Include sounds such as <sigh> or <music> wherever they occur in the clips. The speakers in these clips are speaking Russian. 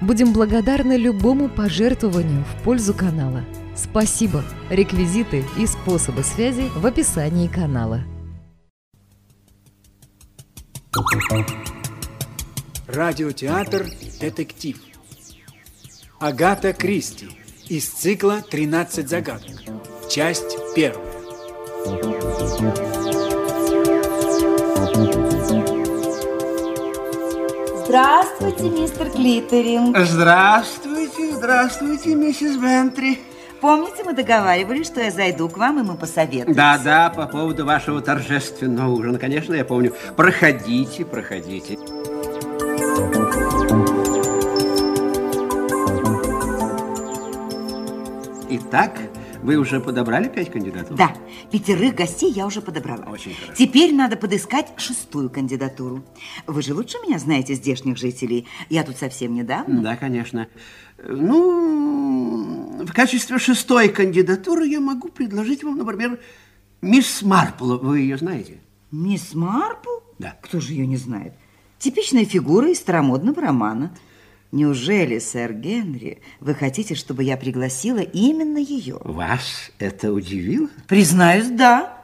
Будем благодарны любому пожертвованию в пользу канала. Спасибо! Реквизиты и способы связи в описании канала. Радиотеатр «Детектив». Агата Кристи из цикла «13 загадок». Часть первая. Здравствуйте, мистер Клитеринг. Здравствуйте, здравствуйте, миссис Бентри. Помните, мы договаривались, что я зайду к вам, и мы посоветуемся? Да, да, по поводу вашего торжественного ужина, конечно, я помню. Проходите, проходите. Итак, вы уже подобрали пять кандидатур? Да, пятерых гостей я уже подобрала. Очень хорошо. Теперь надо подыскать шестую кандидатуру. Вы же лучше меня знаете здешних жителей. Я тут совсем недавно. Да, конечно. Ну, в качестве шестой кандидатуры я могу предложить вам, например, мисс Марпл. Вы ее знаете? Мисс Марпл? Да. Кто же ее не знает? Типичная фигура из старомодного романа. Неужели, сэр Генри, вы хотите, чтобы я пригласила именно ее? Вас это удивило? Признаюсь, да.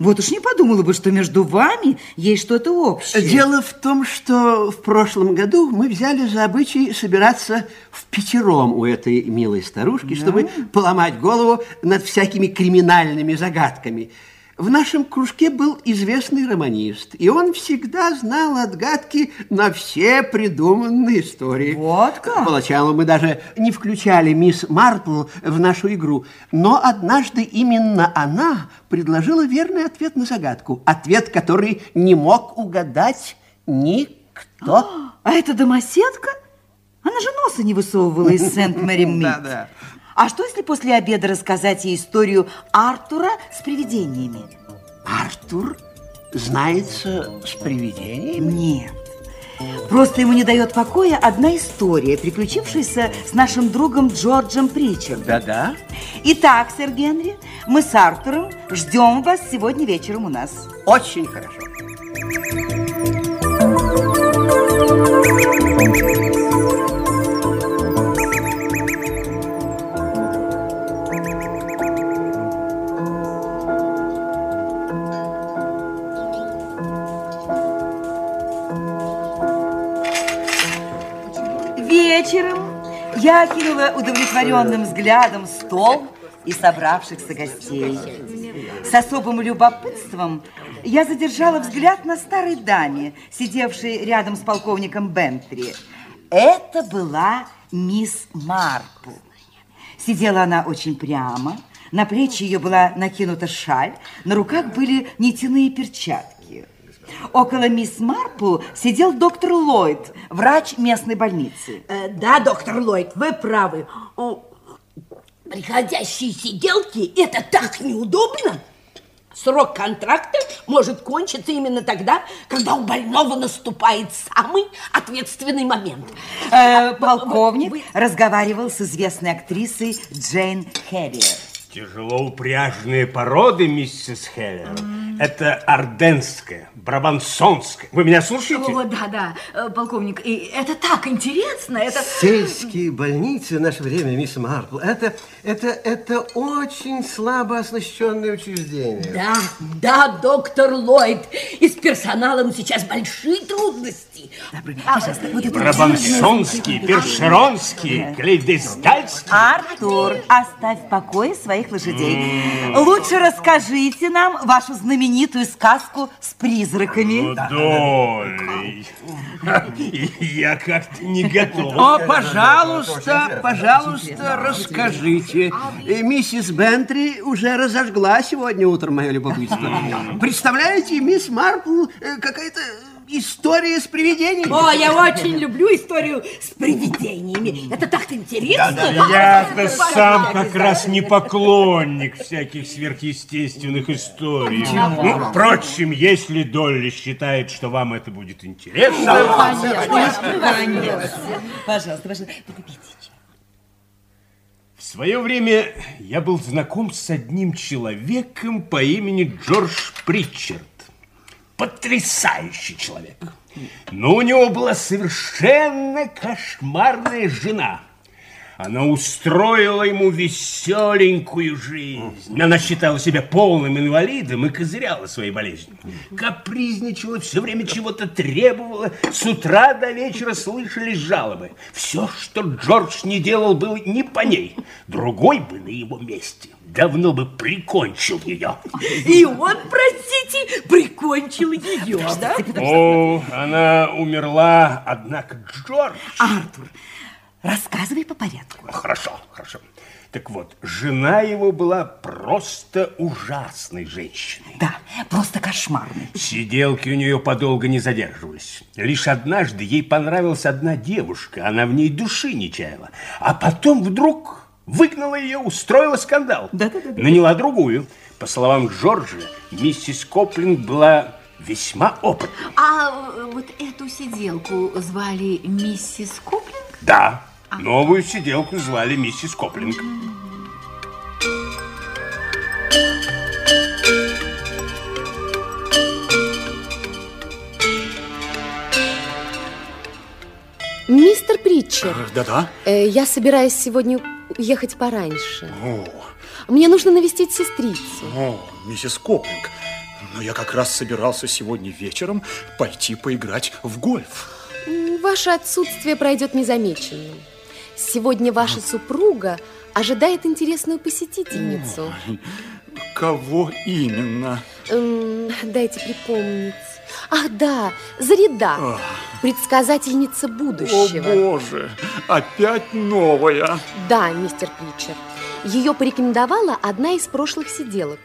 Вот уж не подумала бы, что между вами есть что-то общее. Дело в том, что в прошлом году мы взяли за обычай собираться в пятером у этой милой старушки, чтобы поломать голову над всякими криминальными загадками. В нашем кружке был известный романист, и он всегда знал отгадки на все придуманные истории. Вот как? Поначалу мы даже не включали мисс Марпл в нашу игру, но однажды именно она предложила верный ответ на загадку. Ответ, который не мог угадать никто. А это домоседка? Она же носа не высовывала из <laughs> Сент-Мэри Мид. Да-да. А что, если после обеда рассказать ей историю Артура с привидениями? Артур знается с привидениями? Нет. Просто ему не дает покоя одна история, приключившаяся с нашим другом Джорджем Причардом. Да-да. Итак, сэр Генри, мы с Артуром ждем вас сегодня вечером у нас. Очень хорошо. Вечером я окинула удовлетворенным взглядом стол и собравшихся гостей. С особым любопытством я задержала взгляд на старой даме, сидевшей рядом с полковником Бентри. Это была мисс Марпл. Сидела она очень прямо, на плечи ее была накинута шаль, на руках были нитяные перчатки. Около мисс Марпл сидел доктор Ллойд, врач местной больницы. Э, Да, доктор Ллойд, вы правы. О, Приходящие сиделки – это так неудобно. Срок контракта может кончиться именно тогда, когда у больного наступает самый ответственный момент. Э, полковник Вы- разговаривал с известной актрисой Джейн Хэрриер. Тяжелоупряжные породы, миссис Хеллер. Это орденская, брабансонская. Вы меня слушаете? О, да, да, э, полковник, и это так интересно, это... Сельские больницы в наше время, мисс Марпл, это, это, это очень слабо оснащенные учреждения. Да, да, доктор Ллойд. И с персоналом сейчас большие трудности. Пожалуйста, вот это Брабансонские, першеронские, клейдестальские. Артур, оставь в покое своих лошадей. Лучше расскажите нам вашу знаменитую сказку с призраками. Долей. Я как-то не готов. О, пожалуйста, пожалуйста, расскажите. Э, Миссис Бентри уже разожгла сегодня утром мое любопытство. Представляете, мисс Марпл э, какая-то история с привидениями. О, я очень люблю историю с привидениями. Это так интересно. Я-то сам как раз не поклонник всяких сверхъестественных историй. Ну, впрочем, если Долли считает, что вам это будет интересно... Пожалуйста, пожалуйста, покупите. В свое время я был знаком с одним человеком по имени Джордж Притчард. Потрясающий человек. Но у него была совершенно кошмарная жена. Она устроила ему веселенькую жизнь. Она считала себя полным инвалидом и козыряла своей болезнью. Капризничала, все время чего-то требовала. С утра до вечера слышались жалобы. Все, что Джордж не делал, было не по ней. Другой бы на его месте давно бы прикончил ее. И он, простите, прикончил ее, да? О, она умерла, однако Джордж... Артур, рассказывай по порядку. Хорошо, хорошо. Так вот, жена его была просто ужасной женщиной. Да, просто кошмарный. Сиделки у нее подолго не задерживались. Лишь однажды ей понравилась одна девушка, она в ней души не чаяла. А потом вдруг выгнала ее, устроила скандал. Да-да-да. Наняла другую. По словам Джорджа, миссис Коплинг была весьма опытной. А э, вот эту сиделку звали миссис Коплинг? Да, новую сиделку звали миссис Коплинг. Мистер Притчер, Да-да. э, я собираюсь сегодня ехать пораньше. О, Мне нужно навестить сестрицу. о, миссис Коплинг. Но я как раз собирался сегодня вечером пойти поиграть в гольф. Ваше отсутствие пройдет незамеченным. Сегодня ваша супруга ожидает интересную посетительницу. Кого именно? М, дайте припомнить. Ах, да, Зарида, предсказательница О, будущего. боже, опять новая. Да, мистер Притчер. Ее порекомендовала одна из прошлых сиделок.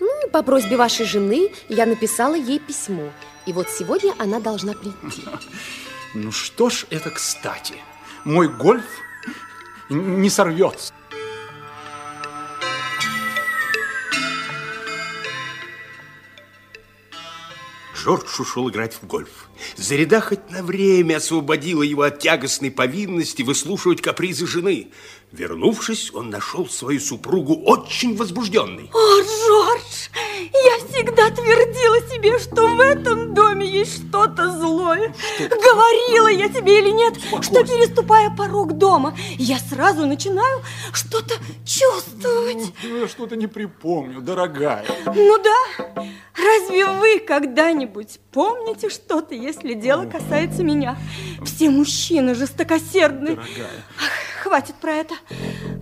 Ну, по просьбе вашей жены я написала ей письмо. И вот сегодня она должна прийти. <laughs> Ну что ж, это кстати. Мой гольф не сорвется. Джордж ушел играть в гольф. Зареда хоть на время освободила его от тягостной повинности выслушивать капризы жены. Вернувшись, он нашел свою супругу очень возбужденной. О, Джордж, я всегда твердила себе, что в этом доме есть что-то злое. Говорила я тебе или нет, что переступая порог дома, я сразу начинаю что-то чувствовать. Ну, я что-то не припомню, дорогая. Ну да, разве вы когда-нибудь помните что-то, если дело касается меня? Все мужчины жестокосердны. Ах, хватит про это.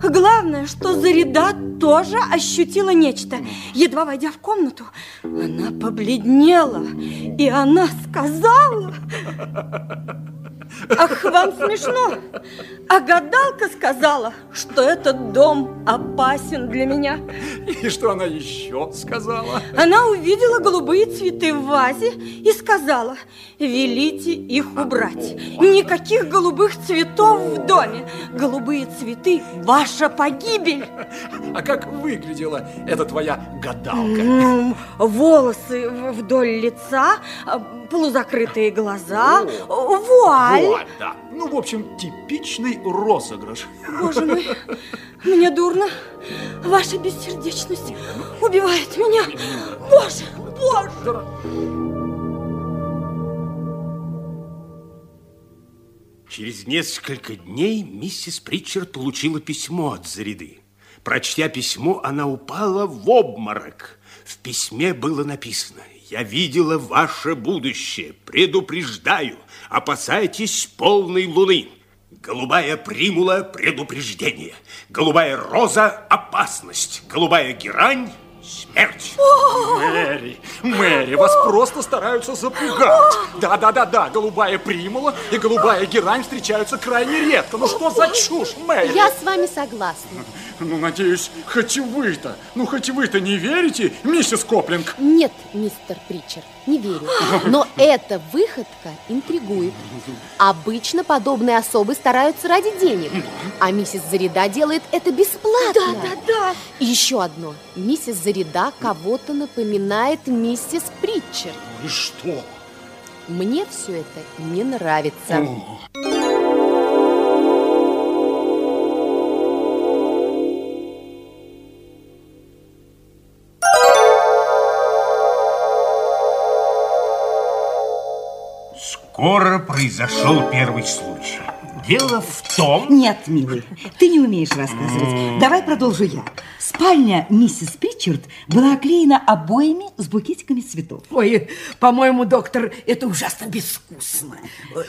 Главное, что Зарида тоже ощутила нечто. Едва войдя в комнату, она побледнела, и она сказала... Ах, вам смешно. А гадалка сказала, что этот дом опасен для меня. И что она еще сказала? Она увидела голубые цветы в вазе и сказала, велите их убрать. Никаких голубых цветов в доме. Голубые цветы – ваша погибель. А как выглядела эта твоя гадалка? М, Волосы вдоль лица, а, полузакрытые глаза, вуаль. Вот, да. Ну, в общем, типичный розыгрыш. Боже мой, мне дурно. Ваша бессердечность убивает меня. Боже, боже. Через несколько дней миссис Притчард получила письмо от Зариды. Прочтя письмо, она упала в обморок. В письме было написано «Я видела ваше будущее, предупреждаю, опасайтесь полной луны». Голубая примула – предупреждение. Голубая роза – опасность. Голубая герань – смерть. Мэри, Мэри, вас просто стараются запугать. Да-да-да-да, голубая примула и голубая герань встречаются крайне редко. Ну что за чушь, Мэри? Я с вами согласна. Ну, надеюсь, хоть вы-то, ну, хоть вы-то не верите, миссис Коплинг? Нет, мистер Притчер, не верю. Но эта выходка интригует. Обычно подобные особы стараются ради денег, а миссис Зарида делает это бесплатно. Да, да, да. И еще одно. Миссис Зарида кого-то напоминает миссис Притчер. И что? Мне все это не нравится. Скоро произошел первый случай. Дело в том... Нет, милый, ты не умеешь рассказывать. Давай продолжу я. Спальня миссис Причард была оклеена обоями с букетиками цветов. Ой, по-моему, доктор, это ужасно безвкусно.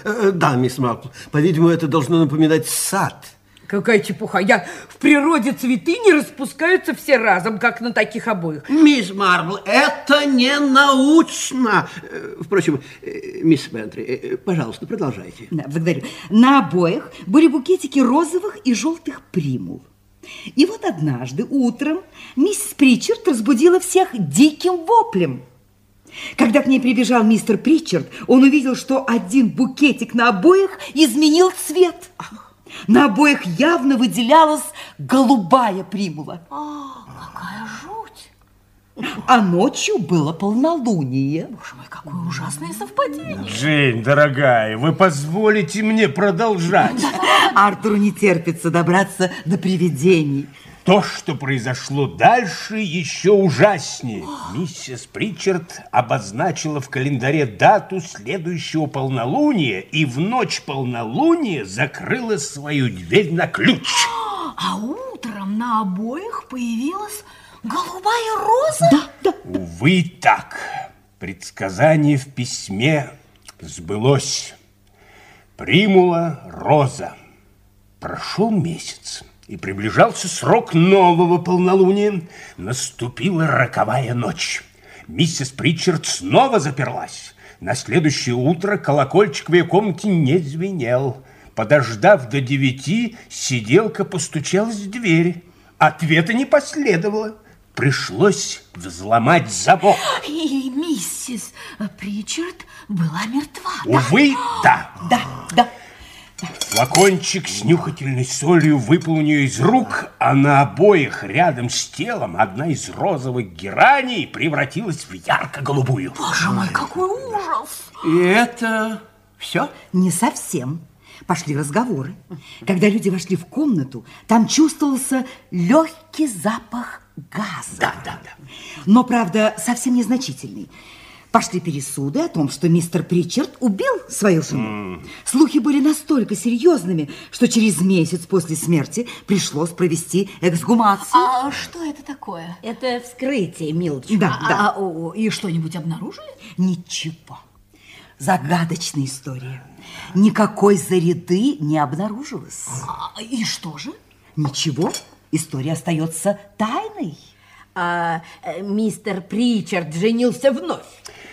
Э, Да, мисс Марпл, по-видимому, это должно напоминать сад. Какая чепуха. Я в природе цветы не распускаются все разом, как на таких обоих. Мисс Марбл, это не научно. Э, Впрочем, э, мисс Бентри, э, пожалуйста, продолжайте. Да, благодарю. На обоях были букетики розовых и желтых примул. И вот однажды утром миссис Причард разбудила всех диким воплем. Когда к ней прибежал мистер Причард, он увидел, что один букетик на обоих изменил цвет. На обоих явно выделялась голубая примула. Какая жуть. А ночью было полнолуние. Боже мой, какое ужасное совпадение. Джейн, дорогая, вы позволите мне продолжать? Артуру не терпится добраться до привидений. То, что произошло дальше, еще ужаснее. Миссис Причард обозначила в календаре дату следующего полнолуния и в ночь полнолуния закрыла свою дверь на ключ. А утром на обоих появилась голубая роза? Да, да. Увы, так. Предсказание в письме сбылось. Примула роза. Прошел месяц, и приближался срок нового полнолуния. Наступила роковая ночь. Миссис Причард снова заперлась. На следующее утро колокольчик в ее комнате не звенел. Подождав до девяти, сиделка постучалась в дверь. Ответа не последовало. Пришлось взломать замок. И миссис Причард была мертва. Увы, да. Да, да. Флакончик с нюхательной солью выпал у нее из рук, а на обоих рядом с телом одна из розовых гераний превратилась в ярко-голубую. Боже мой, какой ужас! И это все? Не совсем. Пошли разговоры. Когда люди вошли в комнату, там чувствовался легкий запах газа. Да, да, да. Но, правда, совсем незначительный. Пошли пересуды о том, что мистер Причард убил свою жену. Слухи были настолько серьезными, что через месяц после смерти пришлось провести эксгумацию. А что это такое? Это вскрытие, милочка. Да, А, да. а, о, и что-нибудь обнаружили? Ничего. Загадочная история. Никакой зареды не обнаружилось. А, и что же? Ничего. История остается тайной. А э, мистер Причард женился вновь.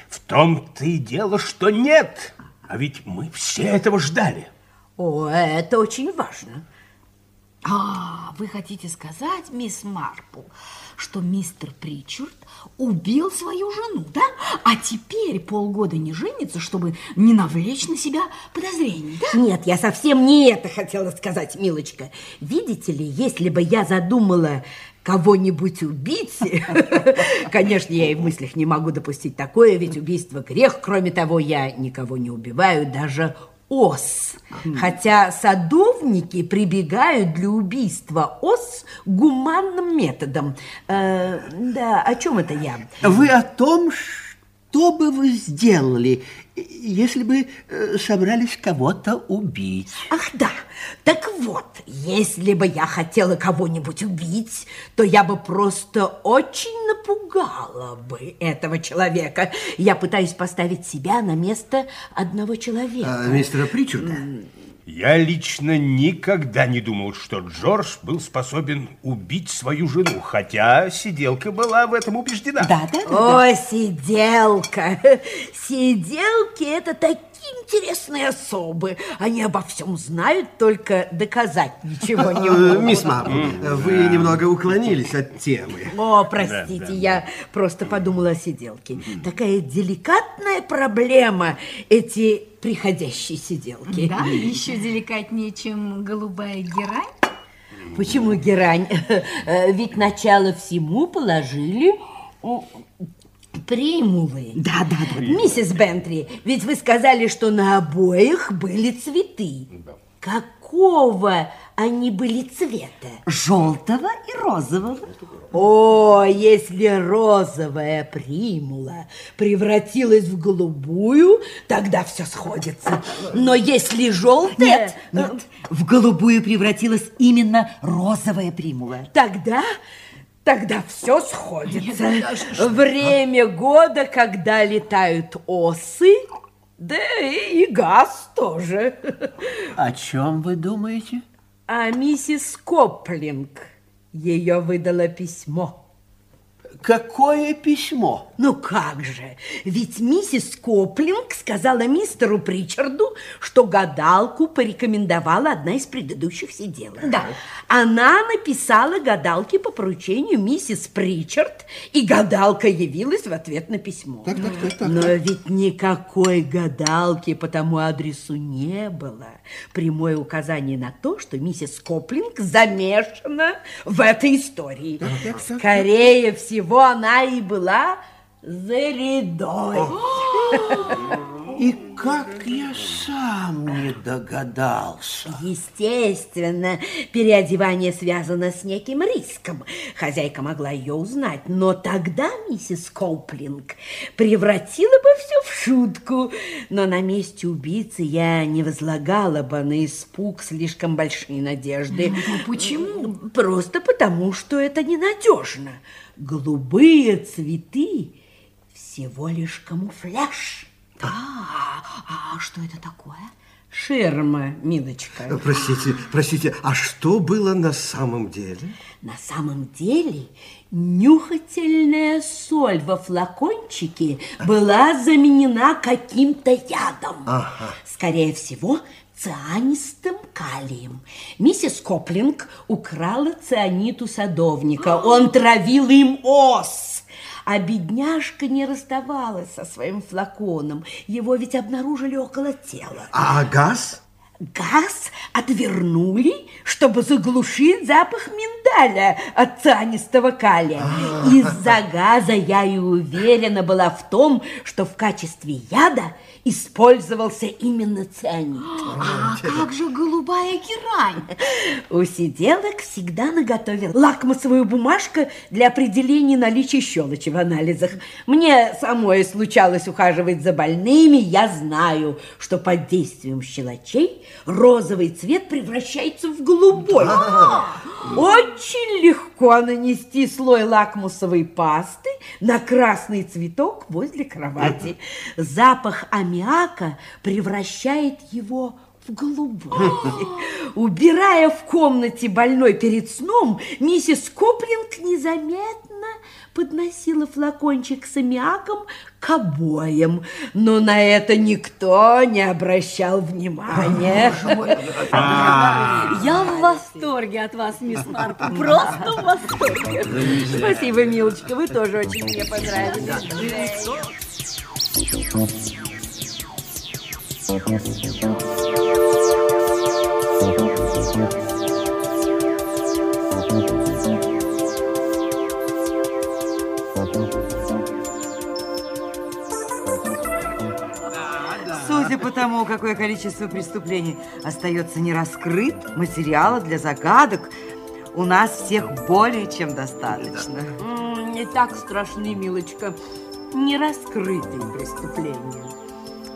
В том-то и дело, что нет. А ведь мы все этого ждали. О, это очень важно. А, вы хотите сказать, мисс Марпл, что мистер Причард убил свою жену, да? А теперь полгода не женится, чтобы не навлечь на себя подозрений, да? Нет, я совсем не это хотела сказать, милочка. Видите ли, если бы я задумала кого-нибудь убить, <laughs> конечно, я и в мыслях не могу допустить такое, ведь убийство грех. Кроме того, я никого не убиваю, даже ос. Хотя садовники прибегают для убийства ос гуманным методом. Э, да, о чем это я? Вы о том, что бы вы сделали, если бы э, собрались кого-то убить? Ах, да. Так вот, если бы я хотела кого-нибудь убить, то я бы просто очень напугала бы этого человека. Я пытаюсь поставить себя на место одного человека. А, мистера Причарда? Я лично никогда не думал, что Джордж был способен убить свою жену, хотя сиделка была в этом убеждена. Да, да, да. О, сиделка! <laughs> Сиделки – это такие такие интересные особы. Они обо всем знают, только доказать ничего не Э, могут. Мисс Марпл, вы немного уклонились от темы. О, простите, я просто подумала о сиделке. Такая деликатная проблема эти приходящие сиделки. Да, еще деликатнее, чем голубая герань. Почему герань? <laughs> Э, Ведь начало всему положили примулы. Да, да, да. Миссис Бентри, ведь вы сказали, что на обоих были цветы. Какого они были цвета? Желтого и розового. О, если розовая примула превратилась в голубую, тогда все сходится. Но если желтая... Нет, нет. В голубую превратилась именно розовая примула. Тогда, тогда все сходится. Время года, когда летают осы, да и газ тоже. О чем вы думаете? А миссис Коплинг ее выдало письмо. Какое письмо? Ну как же, ведь миссис Коплинг сказала мистеру Причарду, что гадалку порекомендовала одна из предыдущих сиделок. Да. Она написала гадалке по поручению миссис Причард, и гадалка явилась в ответ на письмо. Так, так, так, так, Но так. ведь никакой гадалки по тому адресу не было. Прямое указание на то, что миссис Коплинг замешана в этой истории. Скорее всего, она и была зарядой. <laughs> И как я сам не догадался. Естественно, переодевание связано с неким риском. Хозяйка могла ее узнать, но тогда миссис Коплинг превратила бы все в шутку. Но на месте убийцы я не возлагала бы на испуг слишком большие надежды. почему? Просто потому, что это ненадежно. Голубые цветы всего лишь камуфляж. А, а что это такое? Ширма, милочка. Простите, простите, а что было на самом деле? На самом деле нюхательная соль во флакончике была заменена каким-то ядом. Скорее всего, цианистым калием. Миссис Коплинг украла цианид у садовника. Он травил им ос. А бедняжка не расставалась со своим флаконом. Его ведь обнаружили около тела. А газ? Газ отвернули, чтобы заглушить запах миндаля от цианистого калия. Из-за газа я и уверена была в том, что в качестве яда использовался именно цианид. А как же голубая герань? У сиделок всегда наготове лакмусовая бумажка для определения наличия щелочи в анализах. Мне самой случалось ухаживать за больными, я знаю, что под действием щелочей розовый цвет превращается в голубой. Очень легко нанести слой лакмусовой пасты на красный цветок возле кровати. Запах аммиака превращает его в голубой. Убирая в комнате больной перед сном, миссис Коплинг незаметно подносила флакончик с аммиаком к обоям, но на это никто не обращал внимания. Я в восторге от вас, мисс Марпл. Просто в восторге. Спасибо, милочка, вы тоже очень мне понравились. Судя по тому, какое количество преступлений остается нераскрыт, материала для загадок у нас всех более чем достаточно. Не так страшны, милочка, не раскрытые преступления.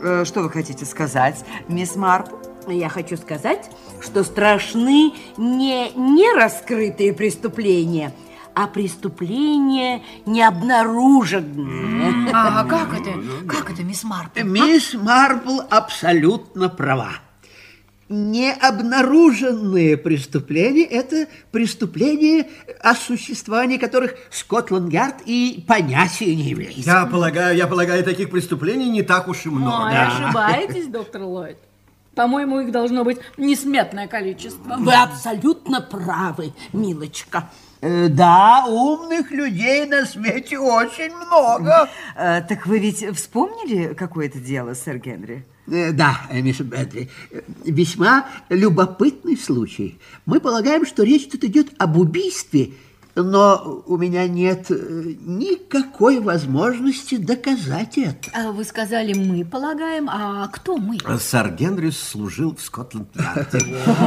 Э, Что вы хотите сказать, мисс Марпл? Я хочу сказать, что страшны не нераскрытые преступления, а преступления необнаруженные. А как это? Как это, мисс Марпл? Мисс Марпл абсолютно права. необнаруженные преступления – это преступления, о существовании которых Скотланд-Ярд и понятия не имеет. Я полагаю, я полагаю, таких преступлений не так уж и много. Ой, ошибаетесь, доктор Ллойд. По-моему, их должно быть несметное количество. Вы абсолютно правы, милочка. Э, Да, умных людей на свете очень много. Э, так вы ведь вспомнили какое-то дело, сэр Генри? Э, Да, мисс Бентли, весьма любопытный случай. Мы полагаем, что речь тут идет об убийстве, но у меня нет э, никакой возможности доказать это. А Вы сказали, мы полагаем, а кто мы? Сэр Генри служил в Скотланд-Ярде.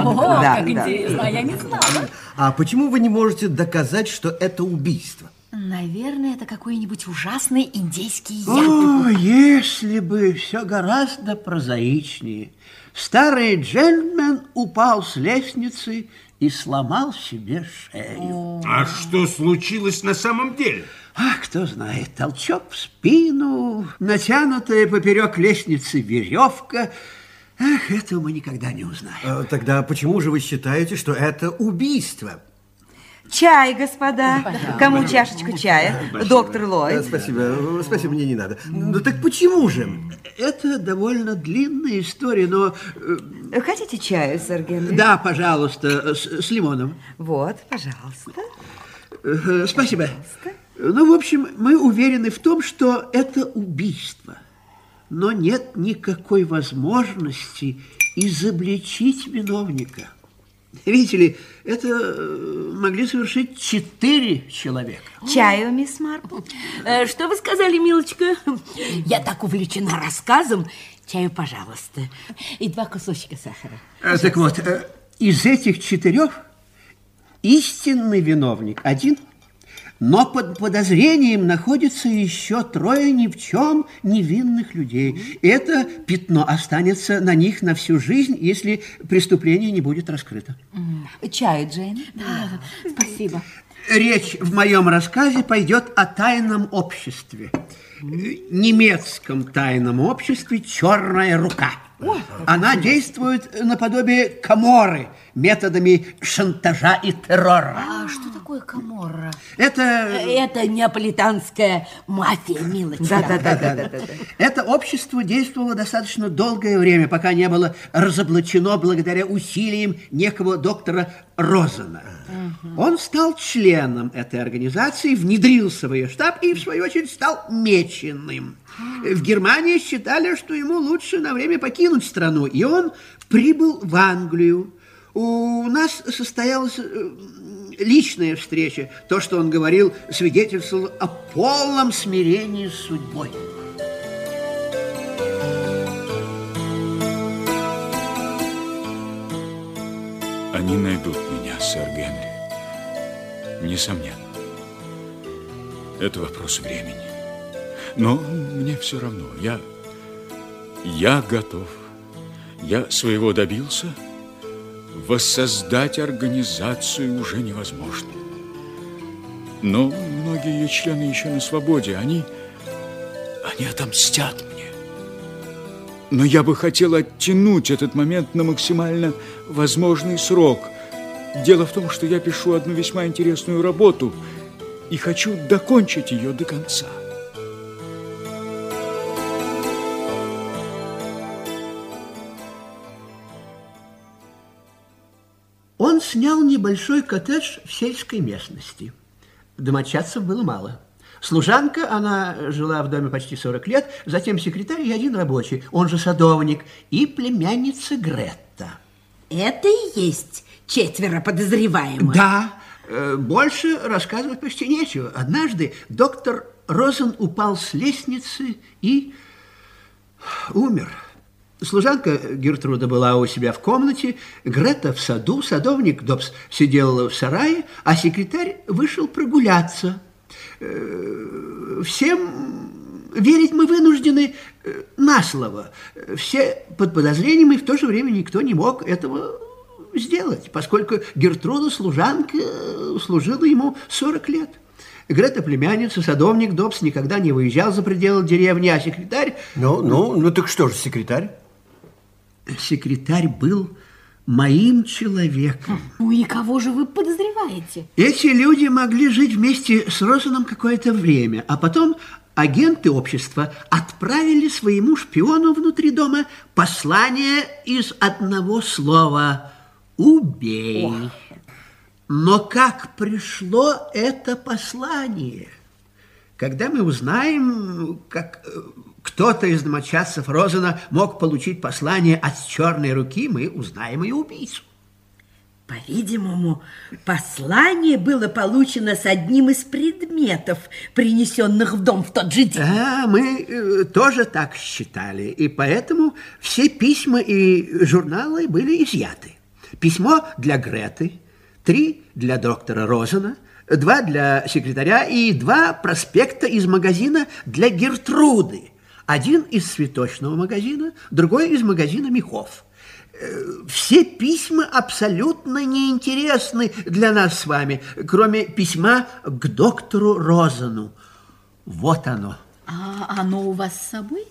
О, <laughs> Да, как да. интересно, а я не знала. А почему вы не можете доказать, что это убийство? Наверное, это какой-нибудь ужасный индейский яд. О, если бы все гораздо прозаичнее. Старый джентльмен упал с лестницы и сломал себе шею. А что случилось на самом деле? А, кто знает, толчок в спину, натянутая поперек лестницы веревка. Ах, этого мы никогда не узнаем. Э, Тогда почему же вы считаете, что это убийство? Чай, господа. Кому чашечку чая? Доктор Э, Ллойд. Спасибо, э, спасибо, мне не надо. Ну так почему же? Это довольно длинная история, но... э, Хотите чаю, сэр Генри? Да, пожалуйста, с, с лимоном. Вот, пожалуйста. Э, Спасибо. Ну, в общем, мы уверены в том, что это убийство. Но нет никакой возможности изобличить виновника. <laughs> Видите ли, это э, могли совершить четыре человека. Чаю, мисс Марпл? Э, Что вы сказали, милочка? <laughs> Я так увлечена рассказом. Чаю, пожалуйста. И два кусочка сахара. Э, Так вот, э, из этих четырех истинный виновник один, но под подозрением находится еще трое ни в чем невинных людей. Это пятно останется на них на всю жизнь, если преступление не будет раскрыто. Чаю, Джейн? Да, спасибо. Речь в моем рассказе пойдет о тайном обществе. Э, Немецком тайном обществе «Черная рука». Она действует наподобие коморы методами шантажа и террора. А что такое каморра? Это, Это неаполитанская мафия, милочка. Да-да-да-да-да. это общество действовало достаточно долгое время, пока не было разоблачено благодаря усилиям некого доктора Розена. Он стал членом этой организации, внедрился в ее штаб и, в свою очередь, стал меченым. В Германии считали, что ему лучше на время покинуть страну, и он прибыл в Англию. У нас состоялась э, личная встреча. То, что он говорил, свидетельствовало о полном смирении с судьбой. Они найдут меня, сэр Генри. Несомненно. Это вопрос времени. Но мне все равно. Я, я готов. Я своего добился. Воссоздать организацию уже невозможно. Но многие ее члены еще на свободе. Они, они отомстят мне. Но я бы хотел оттянуть этот момент на максимально возможный срок. Дело в том, что я пишу одну весьма интересную работу и хочу докончить ее до конца. Снял небольшой коттедж в сельской местности. Домочадцев было мало. Служанка, она жила в доме почти 40 лет, затем секретарь и один рабочий, он же садовник, и племянница Гретта. Это и есть четверо подозреваемых. Да, э, больше рассказывать почти нечего. Однажды доктор Розен упал с лестницы и умер. Служанка Гертруда была у себя в комнате, Грета в саду, садовник Добс сидел в сарае, а секретарь вышел прогуляться. Э, Всем верить мы вынуждены э, на слово. Все под подозрением, и в то же время никто не мог этого сделать, поскольку Гертруда, служанка, э, служила ему 40 лет. Грета племянница, садовник Добс никогда не выезжал за пределы деревни, а секретарь... Ну, ну, ну так что же, секретарь? Секретарь был моим человеком. Ну и кого же вы подозреваете? Эти люди могли жить вместе с Розаном какое-то время, а потом агенты общества отправили своему шпиону внутри дома послание из одного слова «Убей». Но как пришло это послание? Когда мы узнаем, как э, кто-то из домочадцев Розена мог получить послание от черной руки, мы узнаем и убийцу. По-видимому, послание было получено с одним из предметов, принесенных в дом в тот же день. Да, мы э, тоже так считали, и поэтому все письма и журналы были изъяты. Письмо для Греты, три для доктора Розена, два для секретаря и два проспекта из магазина для Гертруды. Один из цветочного магазина, другой из магазина мехов. Э, все письма абсолютно неинтересны для нас с вами, кроме письма к доктору Розену. Вот оно. А оно у вас с собой?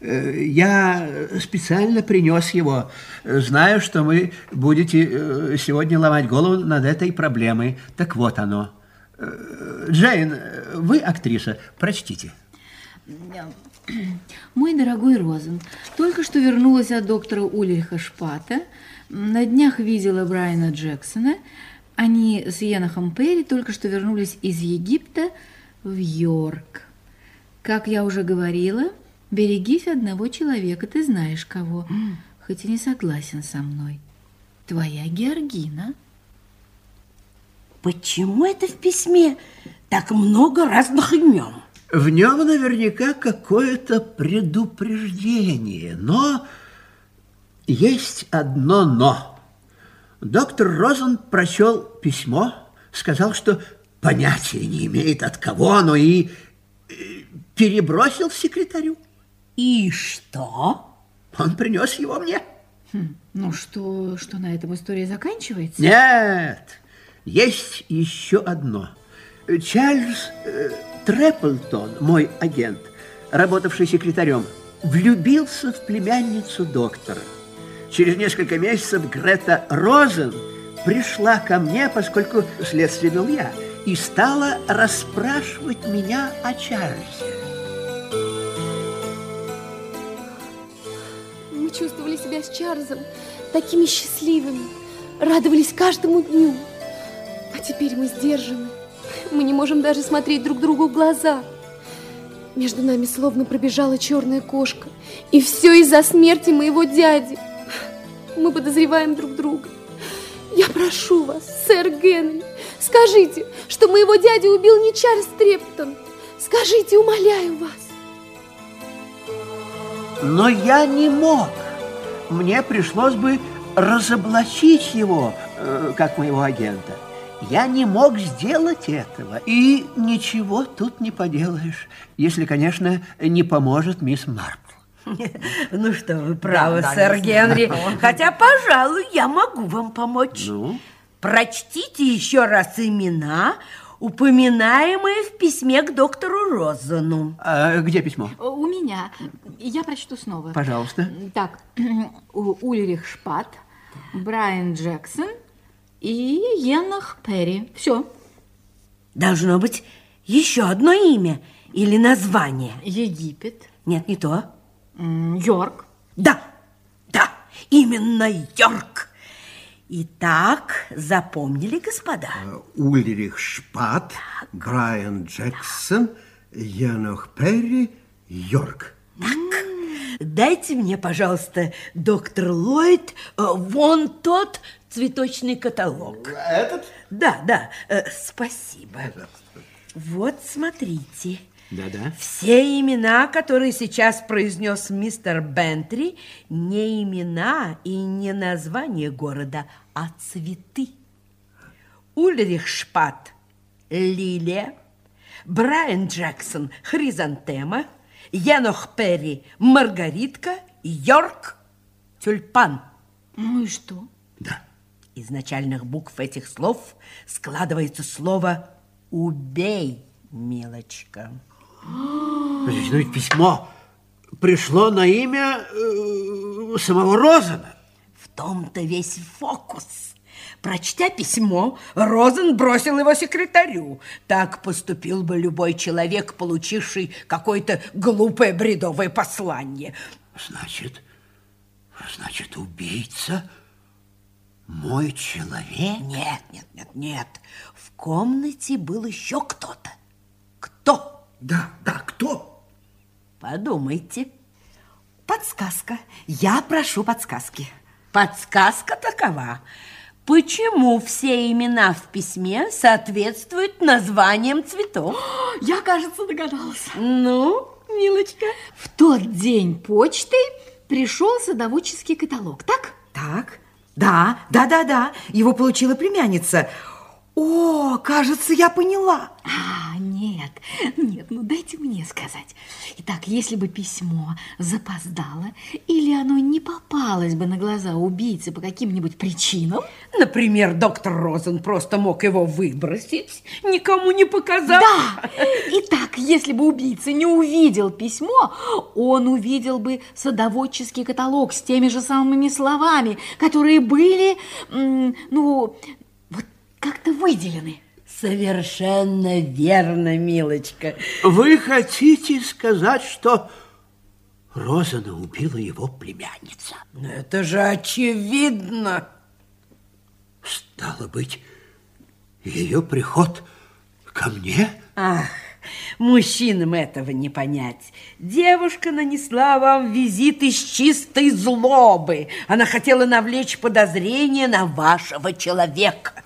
Э, Я специально принес его. Знаю, что вы будете э, сегодня ломать голову над этой проблемой. Так вот оно. Джейн, вы актриса, прочтите. <clears throat> Мой дорогой Розен, только что вернулась от доктора Ульриха Шпата. На днях видела Брайана Джексона. Они с Енохом Перри только что вернулись из Египта в Йорк. Как я уже говорила, берегись одного человека, ты знаешь кого, хоть и не согласен со мной. Твоя Георгина. Почему это в письме так много разных имен? В нем наверняка какое-то предупреждение, но есть одно «но». Доктор Розен прочел письмо, сказал, что понятия не имеет от кого оно, и э, перебросил секретарю. И что? Он принес его мне. Хм, ну что, что на этом история заканчивается? Нет, есть еще одно. Чарльз э, Трэпплтон, мой агент, работавший секретарем, влюбился в племянницу доктора. Через несколько месяцев Грета Розен пришла ко мне, поскольку следствие вел я, и стала расспрашивать меня о Чарльзе. Мы чувствовали себя с Чарльзом такими счастливыми, радовались каждому дню. А теперь мы сдержаны. Мы не можем даже смотреть друг другу в глаза. Между нами словно пробежала черная кошка. И все из-за смерти моего дяди. Мы подозреваем друг друга. Я прошу вас, сэр Генри, скажите, что моего дядю убил не Чарльз Трептон. Скажите, умоляю вас. Но я не мог. Мне пришлось бы разоблачить его, э, как моего агента. Я не мог сделать этого, и ничего тут не поделаешь, если, конечно, не поможет мисс Марпл. <laughs> Ну что, вы правы, Да, да, сэр не Генри. Хотя, пожалуй, я могу вам помочь. Ну? Прочтите еще раз имена, упоминаемые в письме к доктору Розану. А где письмо? У меня. Я прочту снова. Пожалуйста. Так, <clears throat> Ульрих Шпат, Брайан Джексон и Енах Перри. Все. Должно быть еще одно имя или название. Египет. Нет, не то. Йорк. Да, да, именно Йорк. Итак, запомнили, господа? Ульрих Шпат, Брайан Джексон, Янох Перри, Йорк. Дайте мне, пожалуйста, доктор Ллойд, э, вон тот цветочный каталог. Этот? Да, да, э, спасибо. Вот, смотрите. Да-да. Все имена, которые сейчас произнес мистер Бентри, не имена и не название города, а цветы. Ульрих Шпат – лилия, Брайан Джексон – хризантема, Янох Перри – маргаритка, Йорк – тюльпан. Ну и что? Из начальных букв этих слов складывается слово «убей, милочка». Ну ведь письмо пришло на имя э, самого Розена. В том-то весь фокус. Прочтя письмо, Розен бросил его секретарю. Так поступил бы любой человек, получивший какое-то глупое бредовое послание. Значит, значит, убийца мой человек? Нет, нет, нет, нет. В комнате был еще кто-то. Кто? Да, да, кто? Подумайте. Подсказка. Я прошу подсказки. Подсказка такова. Почему все имена в письме соответствуют названиям цветов? <gasps> Я, кажется, догадалась. Ну, милочка? В тот день почтой пришел садоводческий каталог, так? Так, да, да, да, да. Его получила племянница. О, кажется, я поняла. А, нет, нет, ну дайте мне сказать. Итак, если бы письмо запоздало, или оно не попалось бы на глаза убийцы по каким-нибудь причинам... Например, доктор Розен просто мог его выбросить, никому не показав. Да! Итак, если бы убийца не увидел письмо, он увидел бы садоводческий каталог с теми же самыми словами, которые были, ну, как-то выделены. Совершенно верно, милочка. Вы хотите сказать, что Розана убила его племянница? Это же очевидно. Стало быть, ее приход ко мне? Ах, мужчинам этого не понять. Девушка нанесла вам визит из чистой злобы. Она хотела навлечь подозрение на вашего человека.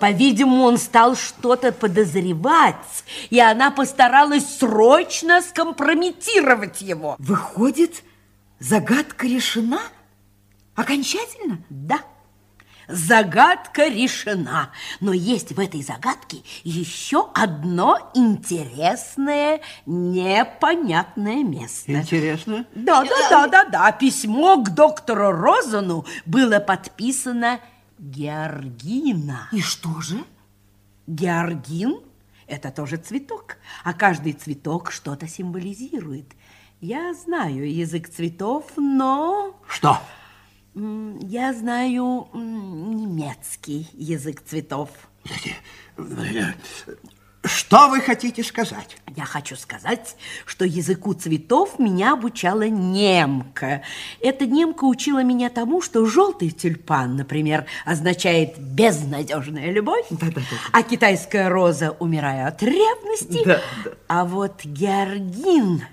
По-видимому, он стал что-то подозревать, и она постаралась срочно скомпрометировать его. Выходит, загадка решена? Окончательно? Да. Загадка решена, но есть в этой загадке еще одно интересное, непонятное место. Интересно? Да, да, да, да, да. Письмо к доктору Розану было подписано Георгина. И что же? Георгин – это тоже цветок, а каждый цветок что-то символизирует. Я знаю язык цветов, но... Что? Я знаю немецкий язык цветов. Что вы хотите сказать? Я хочу сказать, что языку цветов меня обучала немка. Эта немка учила меня тому, что желтый тюльпан, например, означает безнадежная любовь, да, да, да. а китайская роза умирая от ревности, да, да. а вот георгин...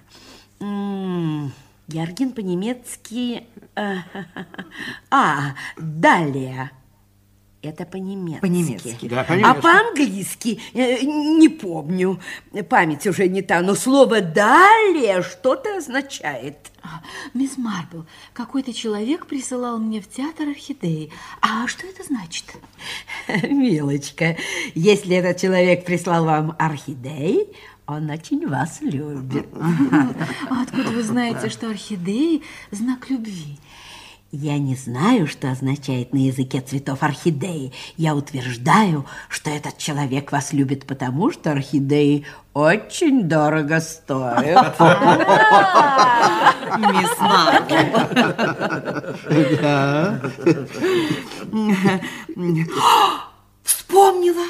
Георгин по-немецки... <laughs> А, далее... Это по-немецки. По-немецки. Да, А по-английски э, не помню. Память уже не та, но слово «далее» что-то означает. А, мисс Марпл, какой-то человек присылал мне в театр орхидеи. А что это значит? <laughs> Милочка, если этот человек прислал вам орхидеи, он очень вас любит. <laughs> А откуда вы знаете, что орхидеи – знак любви? Я не знаю, что означает на языке цветов орхидеи. Я утверждаю, что этот человек вас любит потому, что орхидеи очень дорого стоят. <laughs> Мисс Марк. Да. Вспомнила.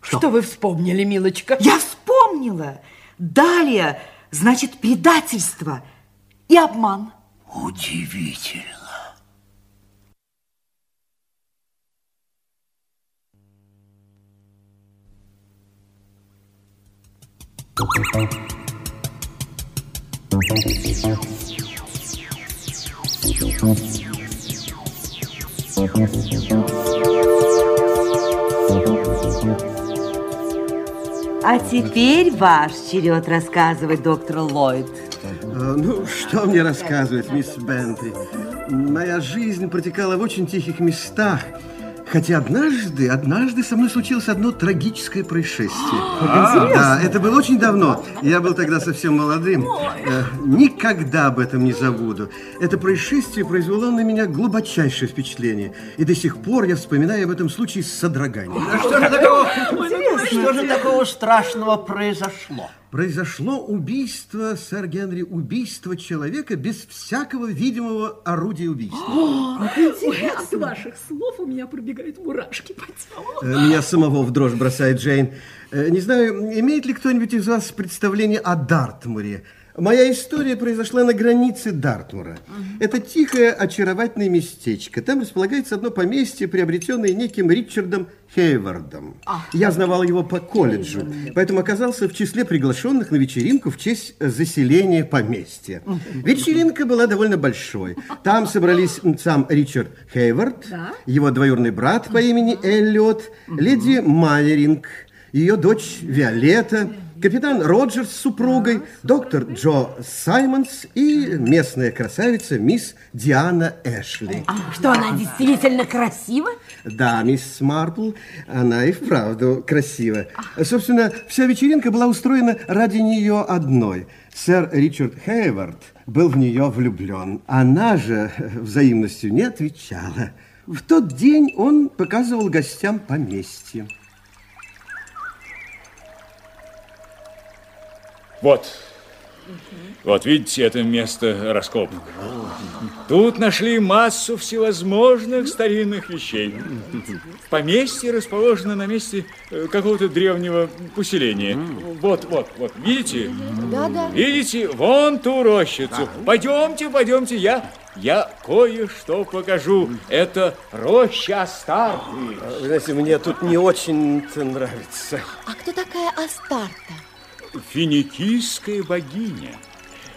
Что вы вспомнили, милочка? Я вспомнила. Далее, значит, предательство и обман. Удивительно. А теперь ваш черед рассказывать, доктор Ллойд. А, Ну, что мне рассказывать, мисс Бентли? Моя жизнь протекала в очень тихих местах. Хотя однажды, однажды со мной случилось одно трагическое происшествие. <gasps> Да, это было очень давно. Я был тогда совсем молодым. Э, Никогда об этом не забуду. Это происшествие произвело на меня глубочайшее впечатление. И до сих пор я вспоминаю об этом случае с содроганием. А что же такого, что же такого страшного произошло? Произошло убийство, сэр Генри, убийство человека без всякого видимого орудия убийства. От ваших слов у меня пробегают мурашки по телу. Э, Меня самого в дрожь бросает Джейн. Э, Не знаю, имеет ли кто-нибудь из вас представление о Дартмуре? Моя история произошла на границе Дартмура. Это тихое, очаровательное местечко. Там располагается одно поместье, приобретенное неким Ричардом Хейвардом. Я знавал его по колледжу, поэтому оказался в числе приглашенных на вечеринку в честь заселения поместья. Вечеринка была довольно большой. Там собрались сам Ричард Хейвард, его двоюродный брат по имени Эллиот, леди Майеринг, ее дочь Виолетта, капитан Роджерс с супругой, доктор Джо Саймонс и местная красавица мисс Диана Эшли. Что, она действительно красива? Да, мисс Марпл, она и вправду красива. Собственно, вся вечеринка была устроена ради нее одной. Сэр Ричард Хейвард был в нее влюблен. Она же взаимностью не отвечала. В тот день он показывал гостям поместье. Вот. Вот видите, это место раскопок. Тут нашли массу всевозможных старинных вещей. Поместье расположено на месте э, какого-то древнего поселения. Вот, вот, вот, видите? Да-да. Видите, вон ту рощицу. Пойдемте, пойдемте, я, я кое-что покажу. Это роща Астарты. Вы знаете, мне тут не очень нравится. А кто такая Астарта? Финикийская богиня.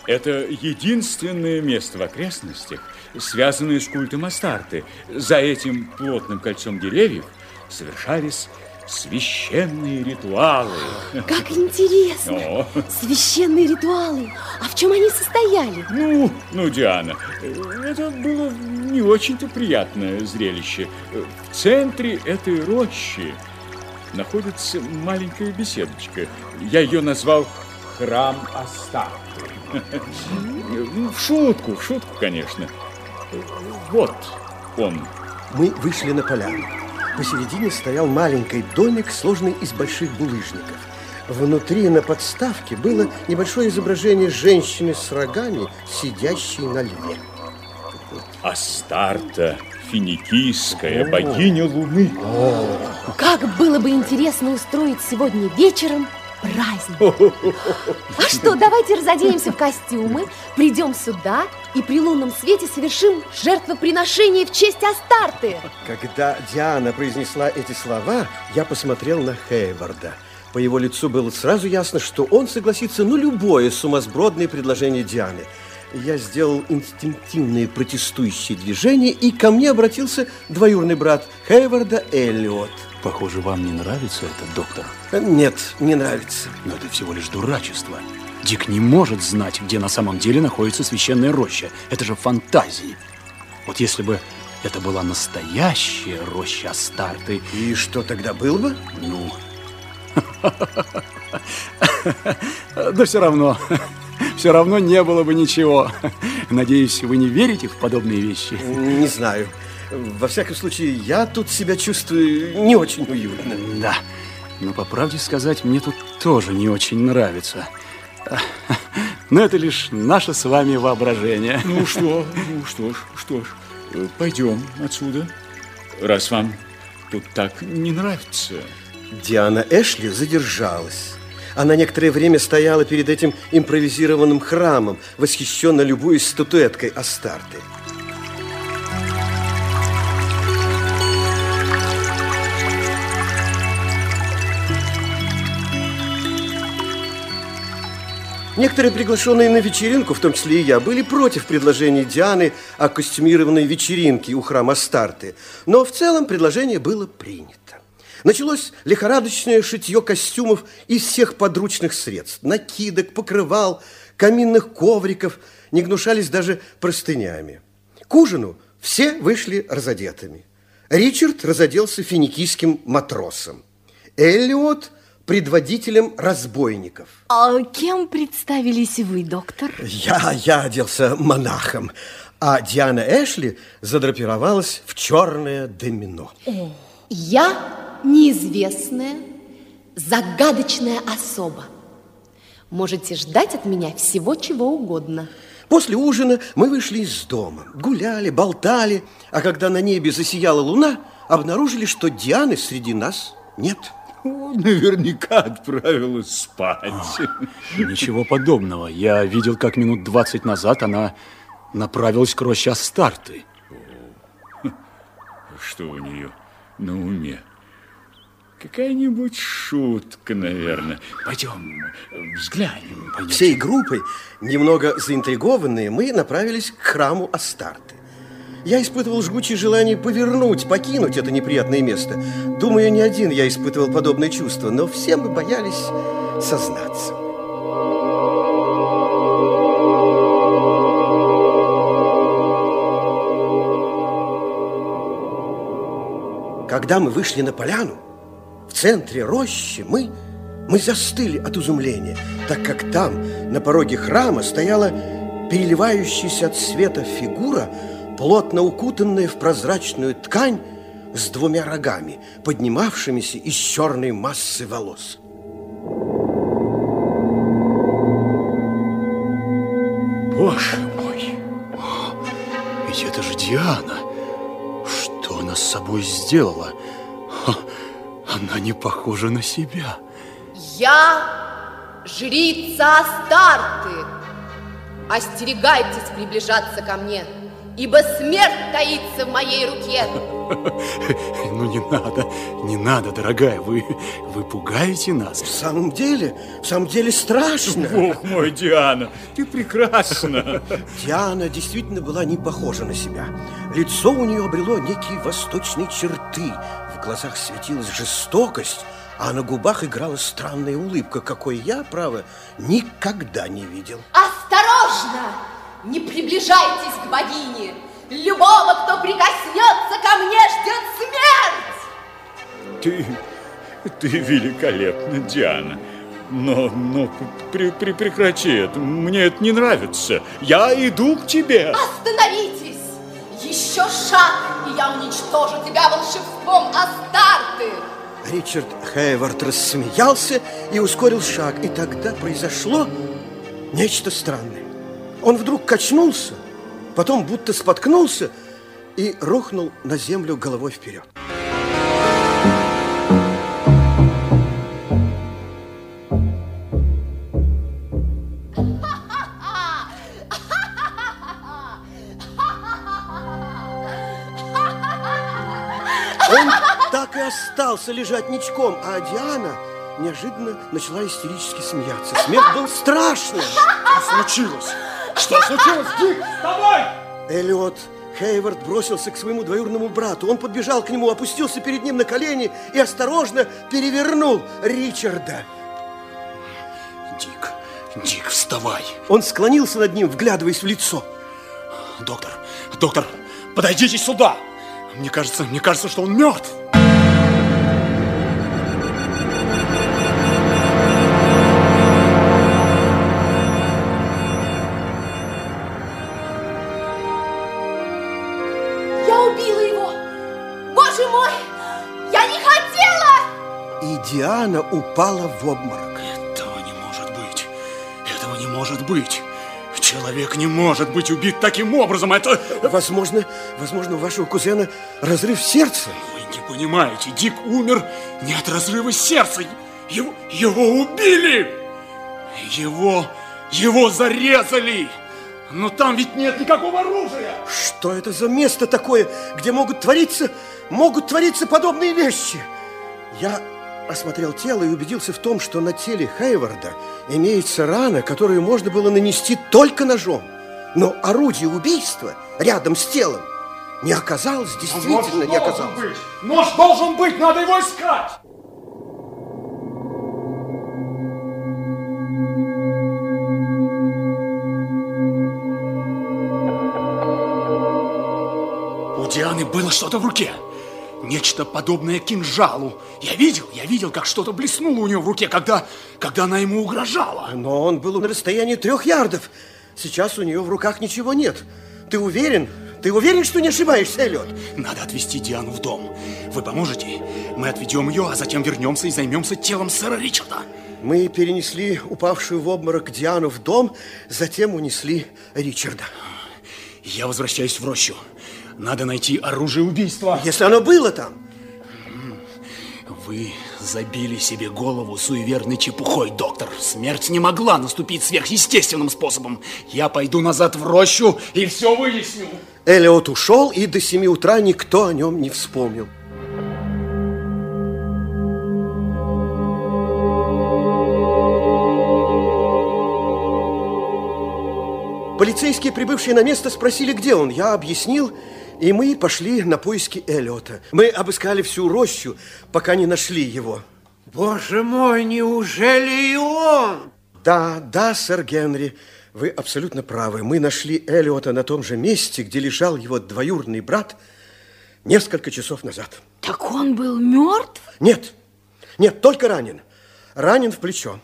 Это единственное место в окрестностях, связанное с культом Астарты. За этим плотным кольцом деревьев совершались священные ритуалы. Как интересно! О. Священные ритуалы. А в чем они состояли? Ну, ну, Диана, это было не очень-то приятное зрелище. В центре этой рощи находится маленькая беседочка. Я ее назвал Храм Астарты. <laughs> В шутку, в шутку, конечно. Вот он. Мы вышли на поляну. Посередине стоял маленький домик, сложный из больших булыжников. Внутри на подставке было небольшое изображение женщины с рогами, сидящей на льве. Астарта, финикийская богиня Луны. Как было бы интересно устроить сегодня вечером праздник. <laughs> А что, давайте разоденемся в костюмы, придем сюда и при лунном свете совершим жертвоприношение в честь Астарты. Когда Диана произнесла эти слова, я посмотрел на Хейварда. По его лицу было сразу ясно, что он согласится на любое сумасбродное предложение Дианы. Я сделал инстинктивные протестующие движения, и ко мне обратился двоюродный брат Хейварда Эллиот. Похоже, вам не нравится этот доктор. Нет, не нравится. Но это всего лишь дурачество. Дик не может знать, где на самом деле находится священная роща. Это же фантазии. Вот если бы это была настоящая роща Астарты... И что тогда было бы? Ну... <laughs> Да все равно. <laughs> Все равно не было бы ничего. <laughs> Надеюсь, вы не верите в подобные вещи? Не знаю. Во всяком случае, я тут себя чувствую не очень уютно. Да, но по правде сказать, мне тут тоже не очень нравится. <laughs> Но это лишь наше с вами воображение. Ну что, ну что ж, что ж, э, пойдем отсюда, раз вам тут так не нравится. Диана Эшли задержалась. Она некоторое время стояла перед этим импровизированным храмом, восхищенно любуясь статуэткой Астарты. Некоторые приглашенные на вечеринку, в том числе и я, были против предложения Дианы о костюмированной вечеринке у храма Астарты. Но в целом предложение было принято. Началось лихорадочное шитье костюмов из всех подручных средств. Накидок, покрывал, каминных ковриков, не гнушались даже простынями. К ужину все вышли разодетыми. Ричард разоделся финикийским матросом. Эллиот – предводителем разбойников. А кем представились вы, доктор? Я, я оделся монахом, а Диана Эшли задрапировалась в черное домино. Я неизвестная, загадочная особа. Можете ждать от меня всего чего угодно. После ужина мы вышли из дома, гуляли, болтали, а когда на небе засияла луна, обнаружили, что Дианы среди нас нет. О, наверняка отправилась спать. Ничего подобного. Я видел, как минут 20 назад она направилась к роще Астарты. <laughs> Что у нее на уме? Какая-нибудь шутка, наверное. Пойдем, взглянем. Пойдем. Всей группой, немного заинтригованные, мы направились к храму Астарты. Я испытывал жгучее желание повернуть, покинуть это неприятное место. Думаю, не один я испытывал подобное чувство, но все мы боялись сознаться. Когда мы вышли на поляну, центре рощи мы, мы застыли от изумления, так как там, на пороге храма, стояла переливающаяся от света фигура, плотно укутанная в прозрачную ткань с двумя рогами, поднимавшимися из черной массы волос. Боже мой! Ведь это же Диана! Что она с собой сделала? Она не похожа на себя. Я жрица Астарты. Остерегайтесь приближаться ко мне, ибо смерть таится в моей руке. <laughs> Ну не надо, не надо, дорогая, вы, вы пугаете нас. В самом деле, в самом деле страшно. Бог мой, Диана, ты прекрасна. <laughs> Диана действительно была не похожа на себя. Лицо у нее обрело некие восточные черты. В глазах светилась жестокость, а на губах играла странная улыбка, какой я, право, никогда не видел. Осторожно! Не приближайтесь к богине! Любого, кто прикоснется ко мне, ждет смерть! Ты, ты великолепна, Диана. Но, но при, при, прекрати это. Мне это не нравится. Я иду к тебе. Остановитесь! Еще шаг, и я уничтожу тебя волшебством Астарты! Ричард Хейвард рассмеялся и ускорил шаг. И тогда произошло нечто странное. Он вдруг качнулся, потом будто споткнулся и рухнул на землю головой вперед. Он так и остался лежать ничком, а Диана неожиданно начала истерически смеяться. Смех был страшным. Что случилось? Что случилось, Дик? Вставай! Эллиот Хейвард бросился к своему двоюродному брату. Он подбежал к нему, опустился перед ним на колени и осторожно перевернул Ричарда. Дик, Дик, вставай. Он склонился над ним, вглядываясь в лицо. Доктор, доктор, подойдите сюда. Мне кажется, мне кажется, что он мертв. Я убила его! Боже мой! Я не хотела! И Диана упала в обморок. Этого не может быть. Этого не может быть. Человек не может быть убит таким образом. Это... Возможно, возможно, у вашего кузена разрыв сердца. Вы не понимаете, Дик умер не от разрыва сердца. Его, его убили. Его, его зарезали. Но там ведь нет никакого оружия. Что это за место такое, где могут твориться, могут твориться подобные вещи? Я осмотрел тело и убедился в том, что на теле Хейварда имеется рана, которую можно было нанести только ножом. Но орудие убийства рядом с телом не оказалось, действительно не оказалось. Быть. Нож должен быть, надо его искать. У Дианы было что-то в руке. Нечто подобное кинжалу. Я видел, я видел, как что-то блеснуло у нее в руке, когда, когда она ему угрожала. Но он был на расстоянии трех ярдов. Сейчас у нее в руках ничего нет. Ты уверен? Ты уверен, что не ошибаешься, Эллиот? Надо отвезти Диану в дом. Вы поможете? Мы отведем ее, а затем вернемся и займемся телом сэра Ричарда. Мы перенесли упавшую в обморок Диану в дом, затем унесли Ричарда. Я возвращаюсь в рощу. Надо найти оружие убийства. Если оно было там. Вы забили себе голову суеверной чепухой, доктор. Смерть не могла наступить сверхъестественным способом. Я пойду назад в рощу и все выясню. Элиот ушел, и до семи утра никто о нем не вспомнил. Полицейские, прибывшие на место, спросили, где он. Я объяснил, и мы пошли на поиски Эллиота. Мы обыскали всю рощу, пока не нашли его. Боже мой, неужели и он? Да, да, сэр Генри, вы абсолютно правы. Мы нашли Эллиота на том же месте, где лежал его двоюродный брат несколько часов назад. Так он был мертв? Нет, нет, только ранен. Ранен в плечо.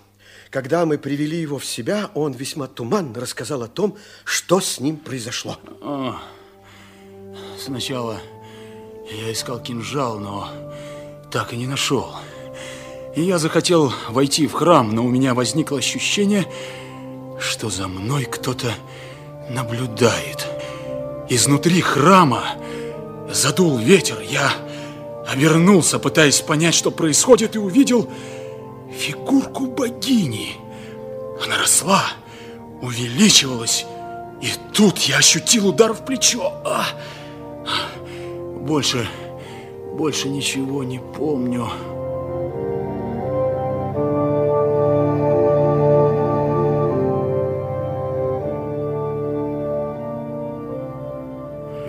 Когда мы привели его в себя, он весьма туманно рассказал о том, что с ним произошло. О, сначала я искал кинжал, но так и не нашел. И я захотел войти в храм, но у меня возникло ощущение, что за мной кто-то наблюдает. Изнутри храма задул ветер. Я обернулся, пытаясь понять, что происходит, и увидел фигурку богини. Она росла, увеличивалась, и тут я ощутил удар в плечо. А! Больше, больше ничего не помню.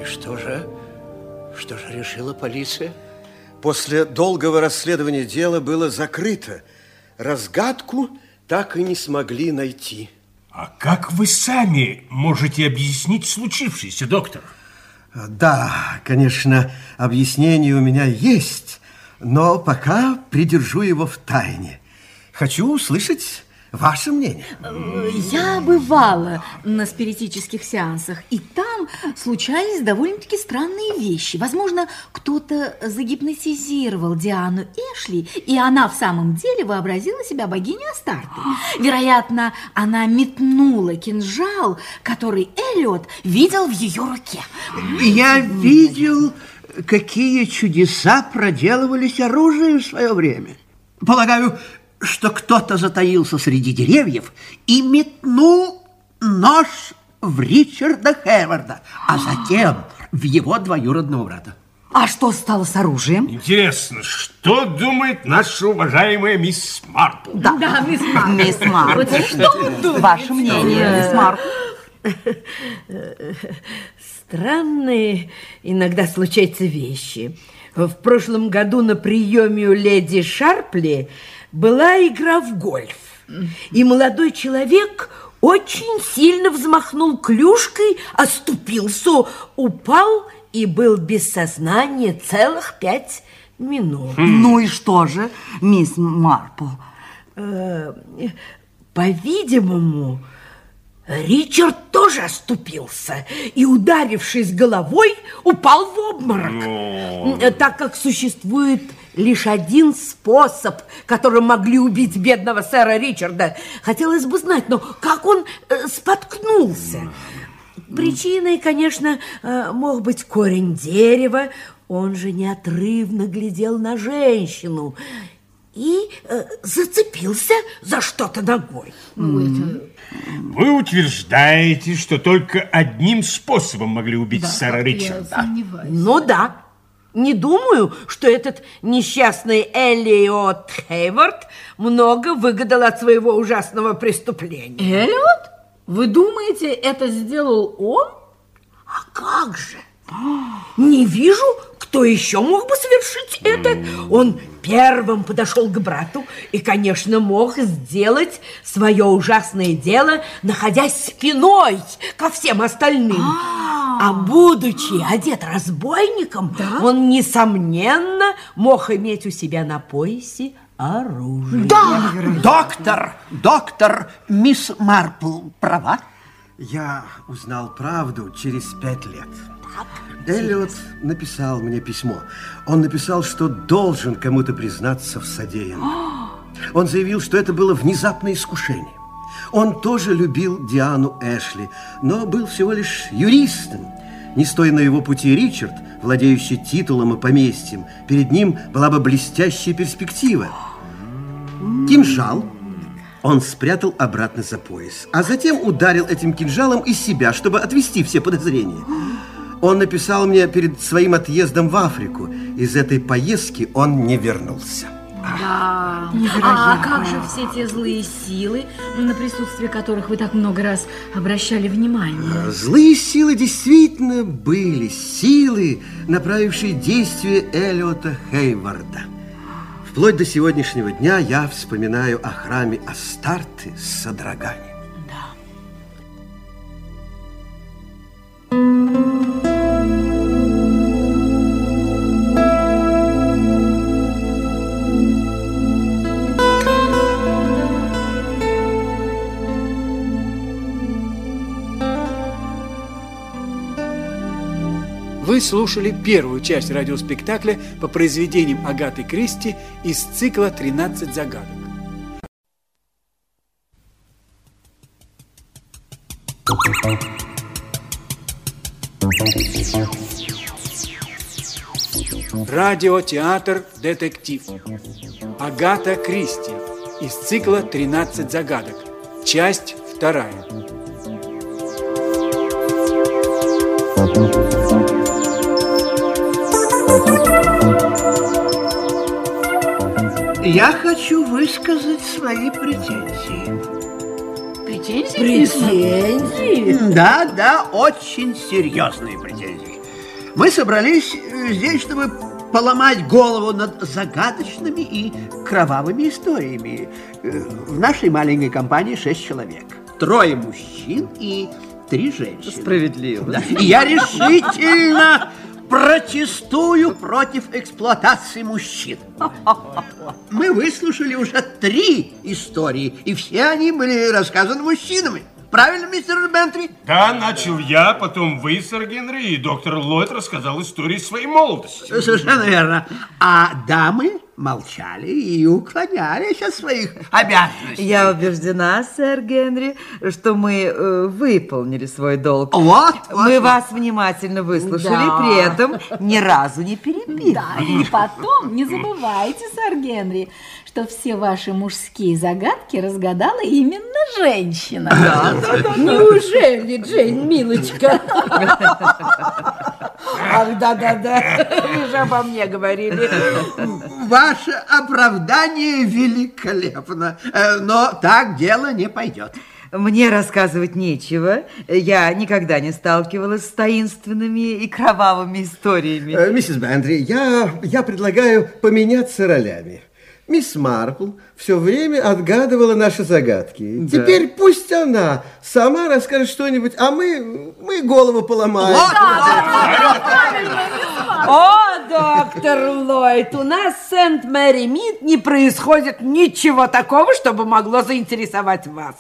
И что же? Что же решила полиция? После долгого расследования дела было закрыто. Разгадку так и не смогли найти. А как вы сами можете объяснить случившееся, доктор? Да, конечно, объяснение у меня есть, но пока придержу его в тайне. Хочу услышать ваше мнение. Я бывала на спиритических сеансах, и там случались довольно-таки странные вещи. Возможно, кто-то загипнотизировал Диану Эшли, и она в самом деле вообразила себя богиней Астарты. Вероятно, она метнула кинжал, который Эллиот видел в ее руке. Я видел, какие чудеса проделывались оружием в свое время. Полагаю, что кто-то затаился среди деревьев и метнул нож в Ричарда Хеварда, а затем в его двоюродного брата. А что стало с оружием? Интересно, что думает наша уважаемая мисс Марпл? Да, Да, мисс Марпл. Мисс Марпл. Что вы думаете? Ваше мнение, мисс Марпл. Странные иногда случаются вещи. В прошлом году на приеме у леди Шарпли была игра в гольф. И молодой человек очень сильно взмахнул клюшкой, оступился, упал и был без сознания целых пять минут. Ну и что же, мисс Марпл? Э, По-видимому, Ричард тоже оступился и, ударившись головой, упал в обморок. Э, Так как существует лишь один способ, которым могли убить бедного сэра Ричарда, хотелось бы знать, но как он э, споткнулся? Причиной, конечно, э, мог быть корень дерева. Он же неотрывно глядел на женщину и э, зацепился за что-то ногой. Вы утверждаете, что только одним способом могли убить сэра Ричарда. Ну да. Не думаю, что этот несчастный Эллиот Хейвард много выгадал от своего ужасного преступления. Эллиот? Вы думаете, это сделал он? А как же? Не вижу, кто еще мог бы совершить это. Он первым подошел к брату и, конечно, мог сделать свое ужасное дело, находясь спиной ко всем остальным. А будучи одет разбойником, он, несомненно, мог иметь у себя на поясе оружие. Да! Доктор, доктор, мисс Марпл права? Я узнал правду через пять лет. Эллиот написал мне письмо. Он написал, что должен кому-то признаться в содеянном. <gasps> Он заявил, что это было внезапное искушение. Он тоже любил Диану Эшли, но был всего лишь юристом. Не стоя на его пути Ричард, владеющий титулом и поместьем, перед ним была бы блестящая перспектива. Кинжал он спрятал обратно за пояс, а затем ударил этим кинжалом из себя, чтобы отвести все подозрения. <gasps> Он написал мне перед своим отъездом в Африку. Из этой поездки он не вернулся. Да. Невероятно. А как же все те злые силы, на присутствие которых вы так много раз обращали внимание? Злые силы действительно были. Силы, направившие действия Эллиота Хейварда. Вплоть до сегодняшнего дня я вспоминаю о храме Астарты с содроганием. Слушали первую часть радиоспектакля по произведениям Агаты Кристи из цикла «13 загадок». Радиотеатр «Детектив». Агата Кристи из цикла «13 загадок». Часть вторая. Я хочу высказать свои претензии. Претензии? Претензии? Да, да, очень серьезные претензии. Мы собрались э, здесь, чтобы поломать голову над загадочными и кровавыми историями. Э, В нашей маленькой компании шесть человек. Трое мужчин и три женщины. Справедливо. Да. И я решительно протестую против эксплуатации мужчин. <laughs> Мы выслушали уже три истории, и все они были рассказаны мужчинами. Правильно, мистер Бентри? Да, начал я, потом вы, сэр Генри, и доктор Ллойд рассказал истории своей молодости. Совершенно верно. А дамы молчали и уклонялись от своих обязанностей. Я убеждена, сэр Генри, что мы э, выполнили свой долг. Вот, Мы вот, вас внимательно выслушали, Да. при этом ни разу не перебили. Да, и потом не забывайте, сэр Генри, что все ваши мужские загадки разгадала именно женщина. Неужели, Джейн, милочка? Ах, да-да-да, вы же обо мне говорили. Ваше оправдание великолепно, э, но так дело не пойдет. Мне рассказывать нечего. Я никогда не сталкивалась с таинственными и кровавыми историями. Э, Миссис Бентри, я, я предлагаю поменяться ролями. Мисс Марпл все время отгадывала наши загадки. Теперь пусть она сама расскажет что-нибудь, а мы, мы голову поломаем. О, доктор Ллойд, у нас в Сент-Мэри-Мид не происходит ничего такого, чтобы могло заинтересовать вас.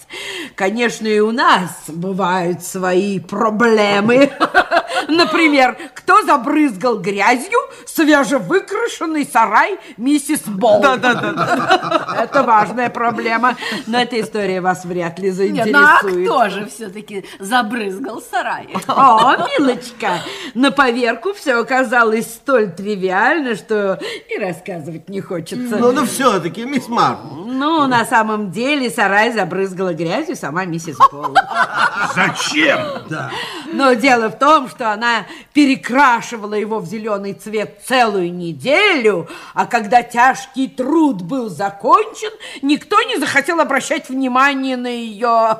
Конечно, и у нас бывают свои проблемы. <laughs> Например, кто забрызгал грязью свежевыкрашенный сарай миссис Болл? Да-да-да. <laughs> Это важная проблема, но эта история вас вряд ли Нет, ну а заинтересует. кто же все-таки забрызгал сарай? О, милочка, на поверку все оказалось столь тривиально, что и рассказывать не хочется. Ну, ну все-таки, мисс Марпл. Ну, на самом деле, сарай забрызгала грязью сама миссис Болл. Зачем? Да. Но дело в том, что она перекрашивала его в зеленый цвет целую неделю, а когда тяжкий труд был закончен, никто не захотел обращать внимание на ее,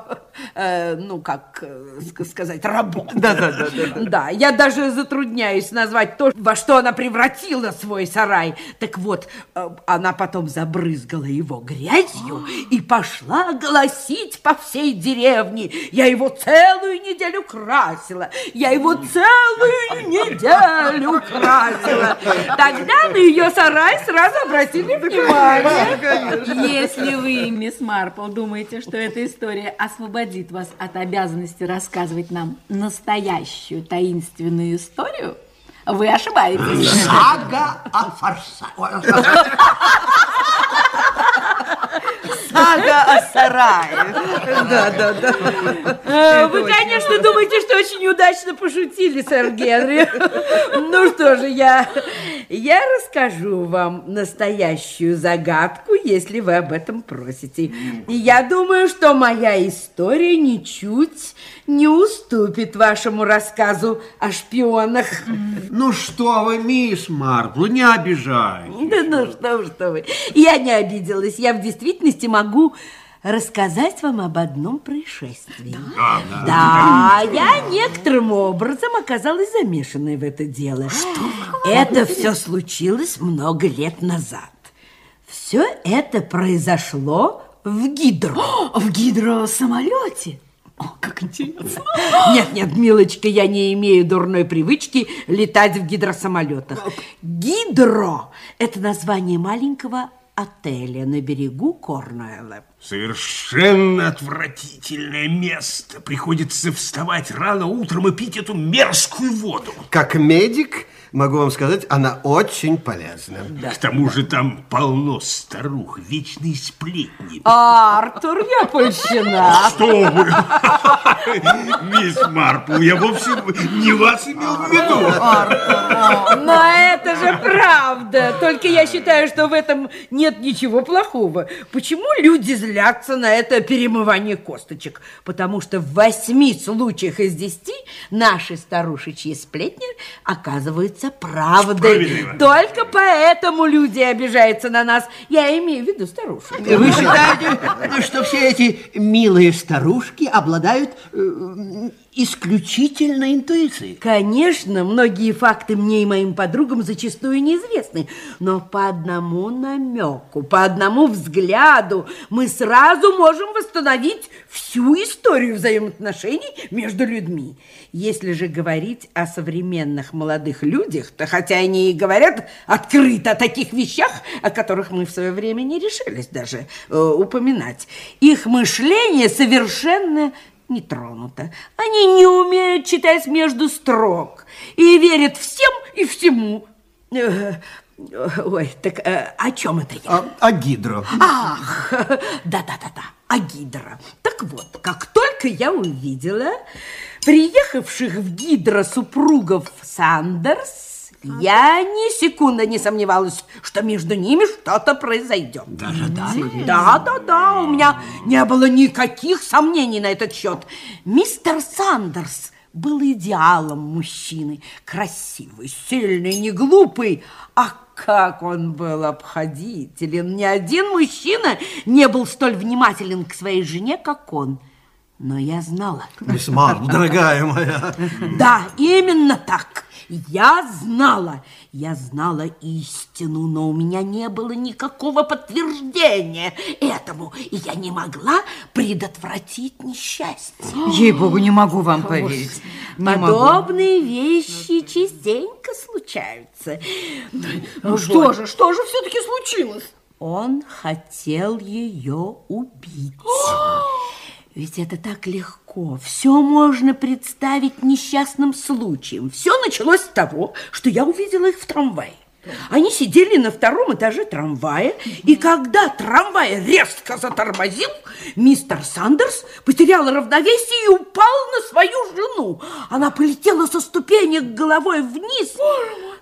э, ну, как э, ск- сказать, работу. Да-да-да. Да, я даже затрудняюсь назвать то, во что она превратила свой сарай. Так вот, э, она потом забрызгала его грязью и пошла голосить по всей деревне. Я его целую неделю красила. Я его целую неделю красила. Тогда на ее сарай сразу обратили внимание. Если вы, мисс Марпл, думаете, что эта история освободит вас от обязанности рассказывать нам настоящую таинственную историю, вы ошибаетесь. Сага о форсаже. Сага о сарае. Да, да, да. Э, Вы, конечно, думаете, что очень удачно пошутили, сэр Генри. Ну что же, я, я расскажу вам настоящую загадку, если вы об этом просите. И я думаю, что моя история ничуть не уступит вашему рассказу о шпионах. Ну что вы, мисс Марпл, не обижайтесь. Да ну что вы, что вы. Я не обиделась. Я в действительности могу рассказать вам об одном происшествии. Да, Да, я некоторым образом оказалась замешанной в это дело. Что? Это все случилось много лет назад. Все это произошло в гидро. В гидросамолете? О, как интересно. Нет, нет, милочка, я не имею дурной привычки летать в гидросамолетах. Гидро – это название маленького отеля на берегу Корнуэлла. Совершенно отвратительное место. Приходится вставать рано утром и пить эту мерзкую воду. Как медик, могу вам сказать, она очень полезна. К тому же там полно старух, вечные сплетни. Артур, я польщена. Что вы? Мисс Марпл, я вовсе не вас имел в виду. Но это же правда. Только я считаю, что в этом нет ничего плохого. Почему люди злятся на это перемывание косточек? Потому что в восьми случаях из десяти наши старушечьи сплетни оказываются правдой. Только поэтому люди обижаются на нас. Я имею в виду старушек. Вы считаете, что все эти милые старушки обладают исключительной интуицией? Конечно, многие факты мне и моим подругам зачастую неизвестны, но по одному намеку, по одному взгляду мы сразу можем восстановить всю историю взаимоотношений между людьми. Если же говорить о современных молодых людях, то хотя они и говорят открыто о таких вещах, о которых мы в свое время не решились даже э, упоминать, их мышление совершенно не тронуто. Они не умеют читать между строк и верят всем и всему. Ой, так э, о чем это я? А, а гидро? Ах, да-да-да-да, а гидро. Так вот, как только я увидела приехавших в гидро супругов Сандерс, я ни секунды не сомневалась, что между ними что-то произойдет. Даже да? Да, да, да, у меня не было никаких сомнений на этот счет. Мистер Сандерс был идеалом мужчины. Красивый, сильный, не глупый. А как он был обходителен. Ни один мужчина не был столь внимателен к своей жене, как он. Но я знала. Мисс Марпл, дорогая моя. Да, именно так. Я знала. Я знала истину, но у меня не было никакого подтверждения этому, и я не могла предотвратить несчастье. Ей-богу, не могу вам поверить. Не могу. Подобные вещи частенько случаются. Ну что же, что же все-таки случилось? Он хотел ее убить. <gasps> <gasps> Ведь это так легко. Все можно представить несчастным случаем. Все началось с того, что я увидела их в трамвае. Они сидели на втором этаже трамвая, и когда трамвай резко затормозил, мистер Сандерс потерял равновесие и упал на свою жену. Она полетела со ступенек головой вниз.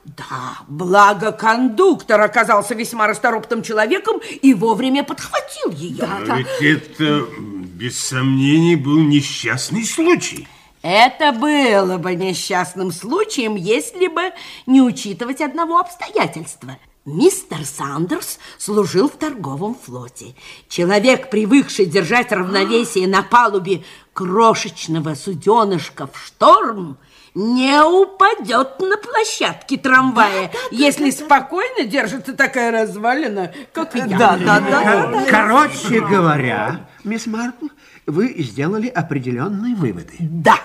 Да, благо кондуктор оказался весьма расторопным человеком и вовремя подхватил ее. Но ведь это, без сомнений, был несчастный случай. Это было бы несчастным случаем, если бы не учитывать одного обстоятельства. Мистер Сандерс служил в торговом флоте. Человек, привыкший держать равновесие на палубе крошечного суденышка в шторм, не упадет на площадке трамвая, если спокойно держится такая развалина, как я. Да, да, да. Короче говоря, мисс Марпл, вы сделали определенные выводы. Да.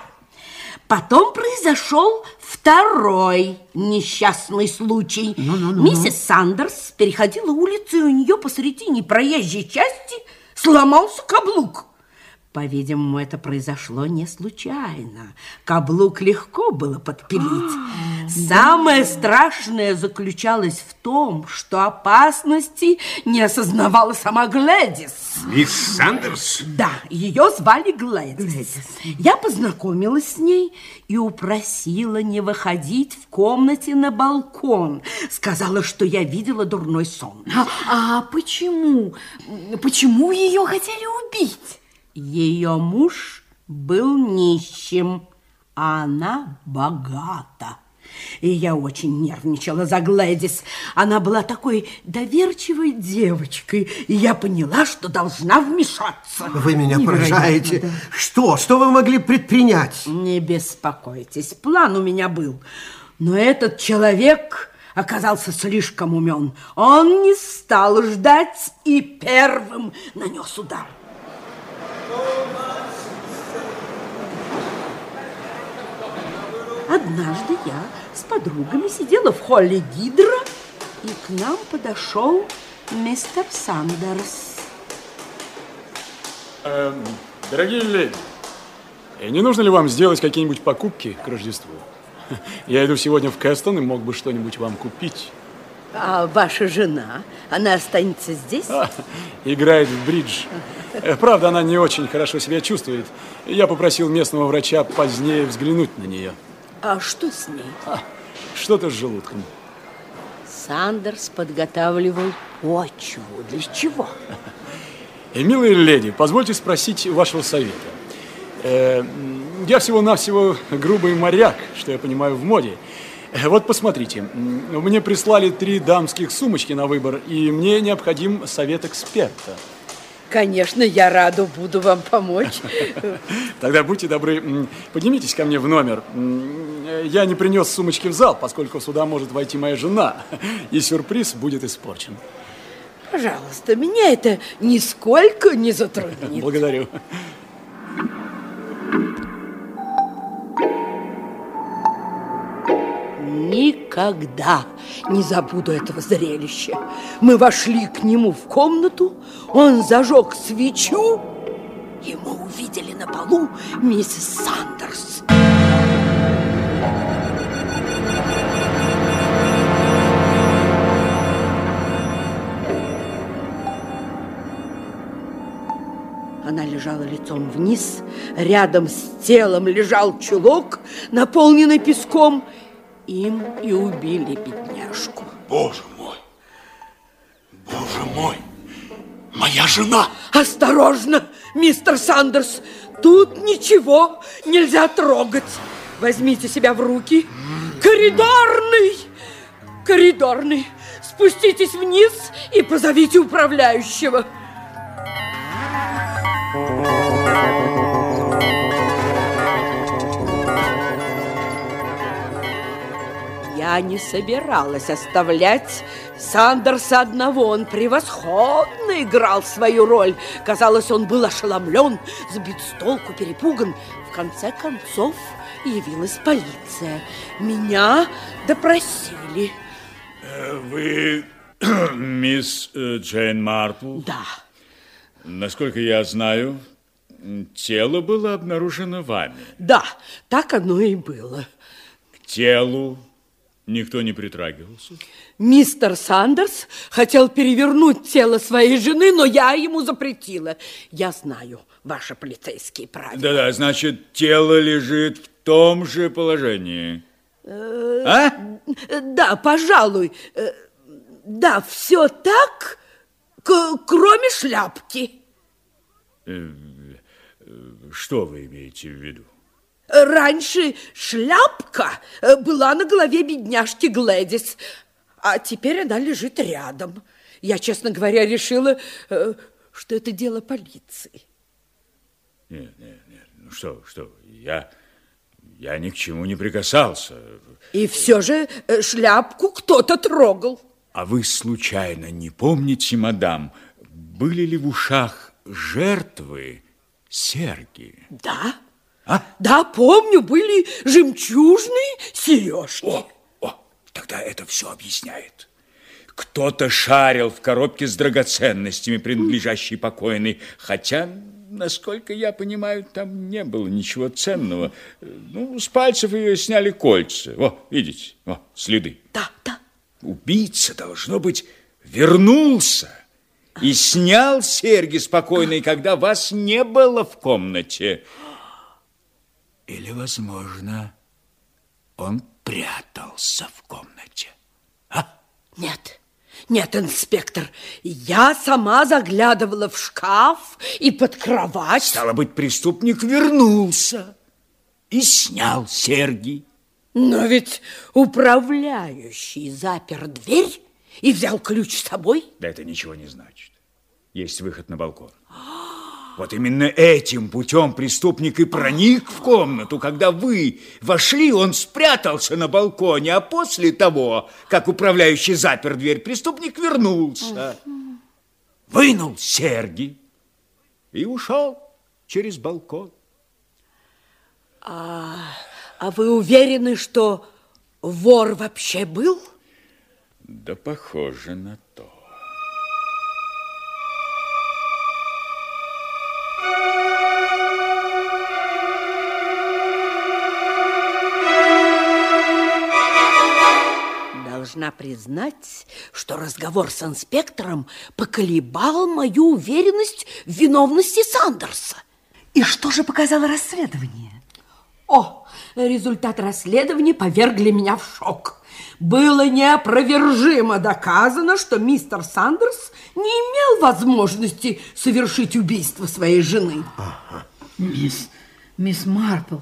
Потом произошел второй несчастный случай. Ну-ну-ну. Миссис Сандерс переходила улицу, и у нее посредине проезжей части сломался каблук. По-видимому, это произошло не случайно. Каблук легко было подпилить. Самое страшное заключалось в том, что опасности не осознавала сама Глэдис. Мисс Сандерс? Да, ее звали Глэдис. Я познакомилась с ней и упросила не выходить в комнате на балкон. Сказала, что я видела дурной сон. А, а почему? Почему ее хотели убить? Ее муж был нищим, а она богата. И я очень нервничала за Глэдис. Она была такой доверчивой девочкой, и я поняла, что должна вмешаться. Вы меня Невероятно, поражаете. да. Что? Что вы могли предпринять? Не беспокойтесь, план у меня был. Но этот человек оказался слишком умен. Он не стал ждать и первым нанес удар. Однажды я с подругами сидела в холле Гидра, и к нам подошел мистер Сандерс. Эм, дорогие леди, э, не нужно ли вам сделать какие-нибудь покупки к Рождеству? <laughs> Я иду сегодня в Кэстон и мог бы что-нибудь вам купить. А ваша жена, она останется здесь? А, играет в бридж. Э, Правда, она не очень хорошо себя чувствует. Я попросил местного врача позднее взглянуть на нее. А что с ней? Что-то с желудком. Сандерс подготавливал почву. Для чего? И, милые леди, позвольте спросить вашего совета. Э, я всего-навсего грубый моряк, что я понимаю в моде. Вот посмотрите, мне прислали три дамских сумочки на выбор, и мне необходим совет эксперта. Конечно, я рада буду вам помочь. <laughs> Тогда будьте добры, поднимитесь ко мне в номер. Я не принес сумочки в зал, поскольку сюда может войти моя жена, <laughs> и сюрприз будет испорчен. Пожалуйста, меня это нисколько не затруднит. Благодарю. Никогда не забуду этого зрелища. Мы вошли к нему в комнату, он зажег свечу, и мы увидели на полу миссис Сандерс. Она лежала лицом вниз, рядом с телом лежал чулок, наполненный песком. Им и убили бедняжку. Боже мой! Боже мой! Моя жена! Осторожно, мистер Сандерс, тут ничего нельзя трогать. Возьмите себя в руки. Коридорный! Коридорный! Спуститесь вниз и позовите управляющего. Я не собиралась оставлять Сандерса одного. Он превосходно играл свою роль. Казалось, он был ошеломлен, сбит с толку, перепуган. В конце концов явилась полиция. Меня допросили. Э, Вы <clears throat> мисс э, Джейн Марпл? Да. Насколько я знаю, тело было обнаружено вами. Да, так оно и было. К телу никто не притрагивался. Мистер Сандерс хотел перевернуть тело своей жены, но я ему запретила. Я знаю ваши полицейские правила. Да-да, значит, тело лежит в том же положении. Э, А? Да, пожалуй. Э, Да, все так, кроме шляпки. Э, э, Что вы имеете в виду? Раньше шляпка э, была на голове бедняжки Глэдис, а теперь она лежит рядом. Я, честно говоря, решила, э, что это дело полиции. Нет, нет, нет. Ну что, что, я, я ни к чему не прикасался. И все же э, шляпку кто-то трогал. А вы случайно не помните, мадам, были ли в ушах жертвы серьги? Да. А? Да, помню, были жемчужные сережки. Тогда это все объясняет. Кто-то шарил в коробке с драгоценностями, принадлежащей покойной, хотя насколько я понимаю, там не было ничего ценного. Ну, с пальцев ее сняли кольца. Во, видите, во, следы. Да, да. Убийца, должно быть, вернулся и снял серьги спокойно, когда вас не было в комнате. Или, возможно, он прятался в комнате. А? Нет, нет, инспектор, я сама заглядывала в шкаф и под кровать. Стало быть, преступник вернулся и снял серьги. Но ведь управляющий запер дверь и взял ключ с собой. Да это ничего не значит. Есть выход на балкон. Вот именно этим путем преступник и проник в комнату. Когда вы вошли, он спрятался на балконе, а после того, как управляющий запер дверь, преступник вернулся, вынул серьги и ушел через балкон. А, а вы уверены, что вор вообще был? Да похоже на то. Должна признать, что разговор с инспектором поколебал мою уверенность в виновности Сандерса. И что же показало расследование? О, результат расследования повергли меня в шок. Было неопровержимо доказано, что мистер Сандерс не имел возможности совершить убийство своей жены. Ага. Мисс, мисс Марпл,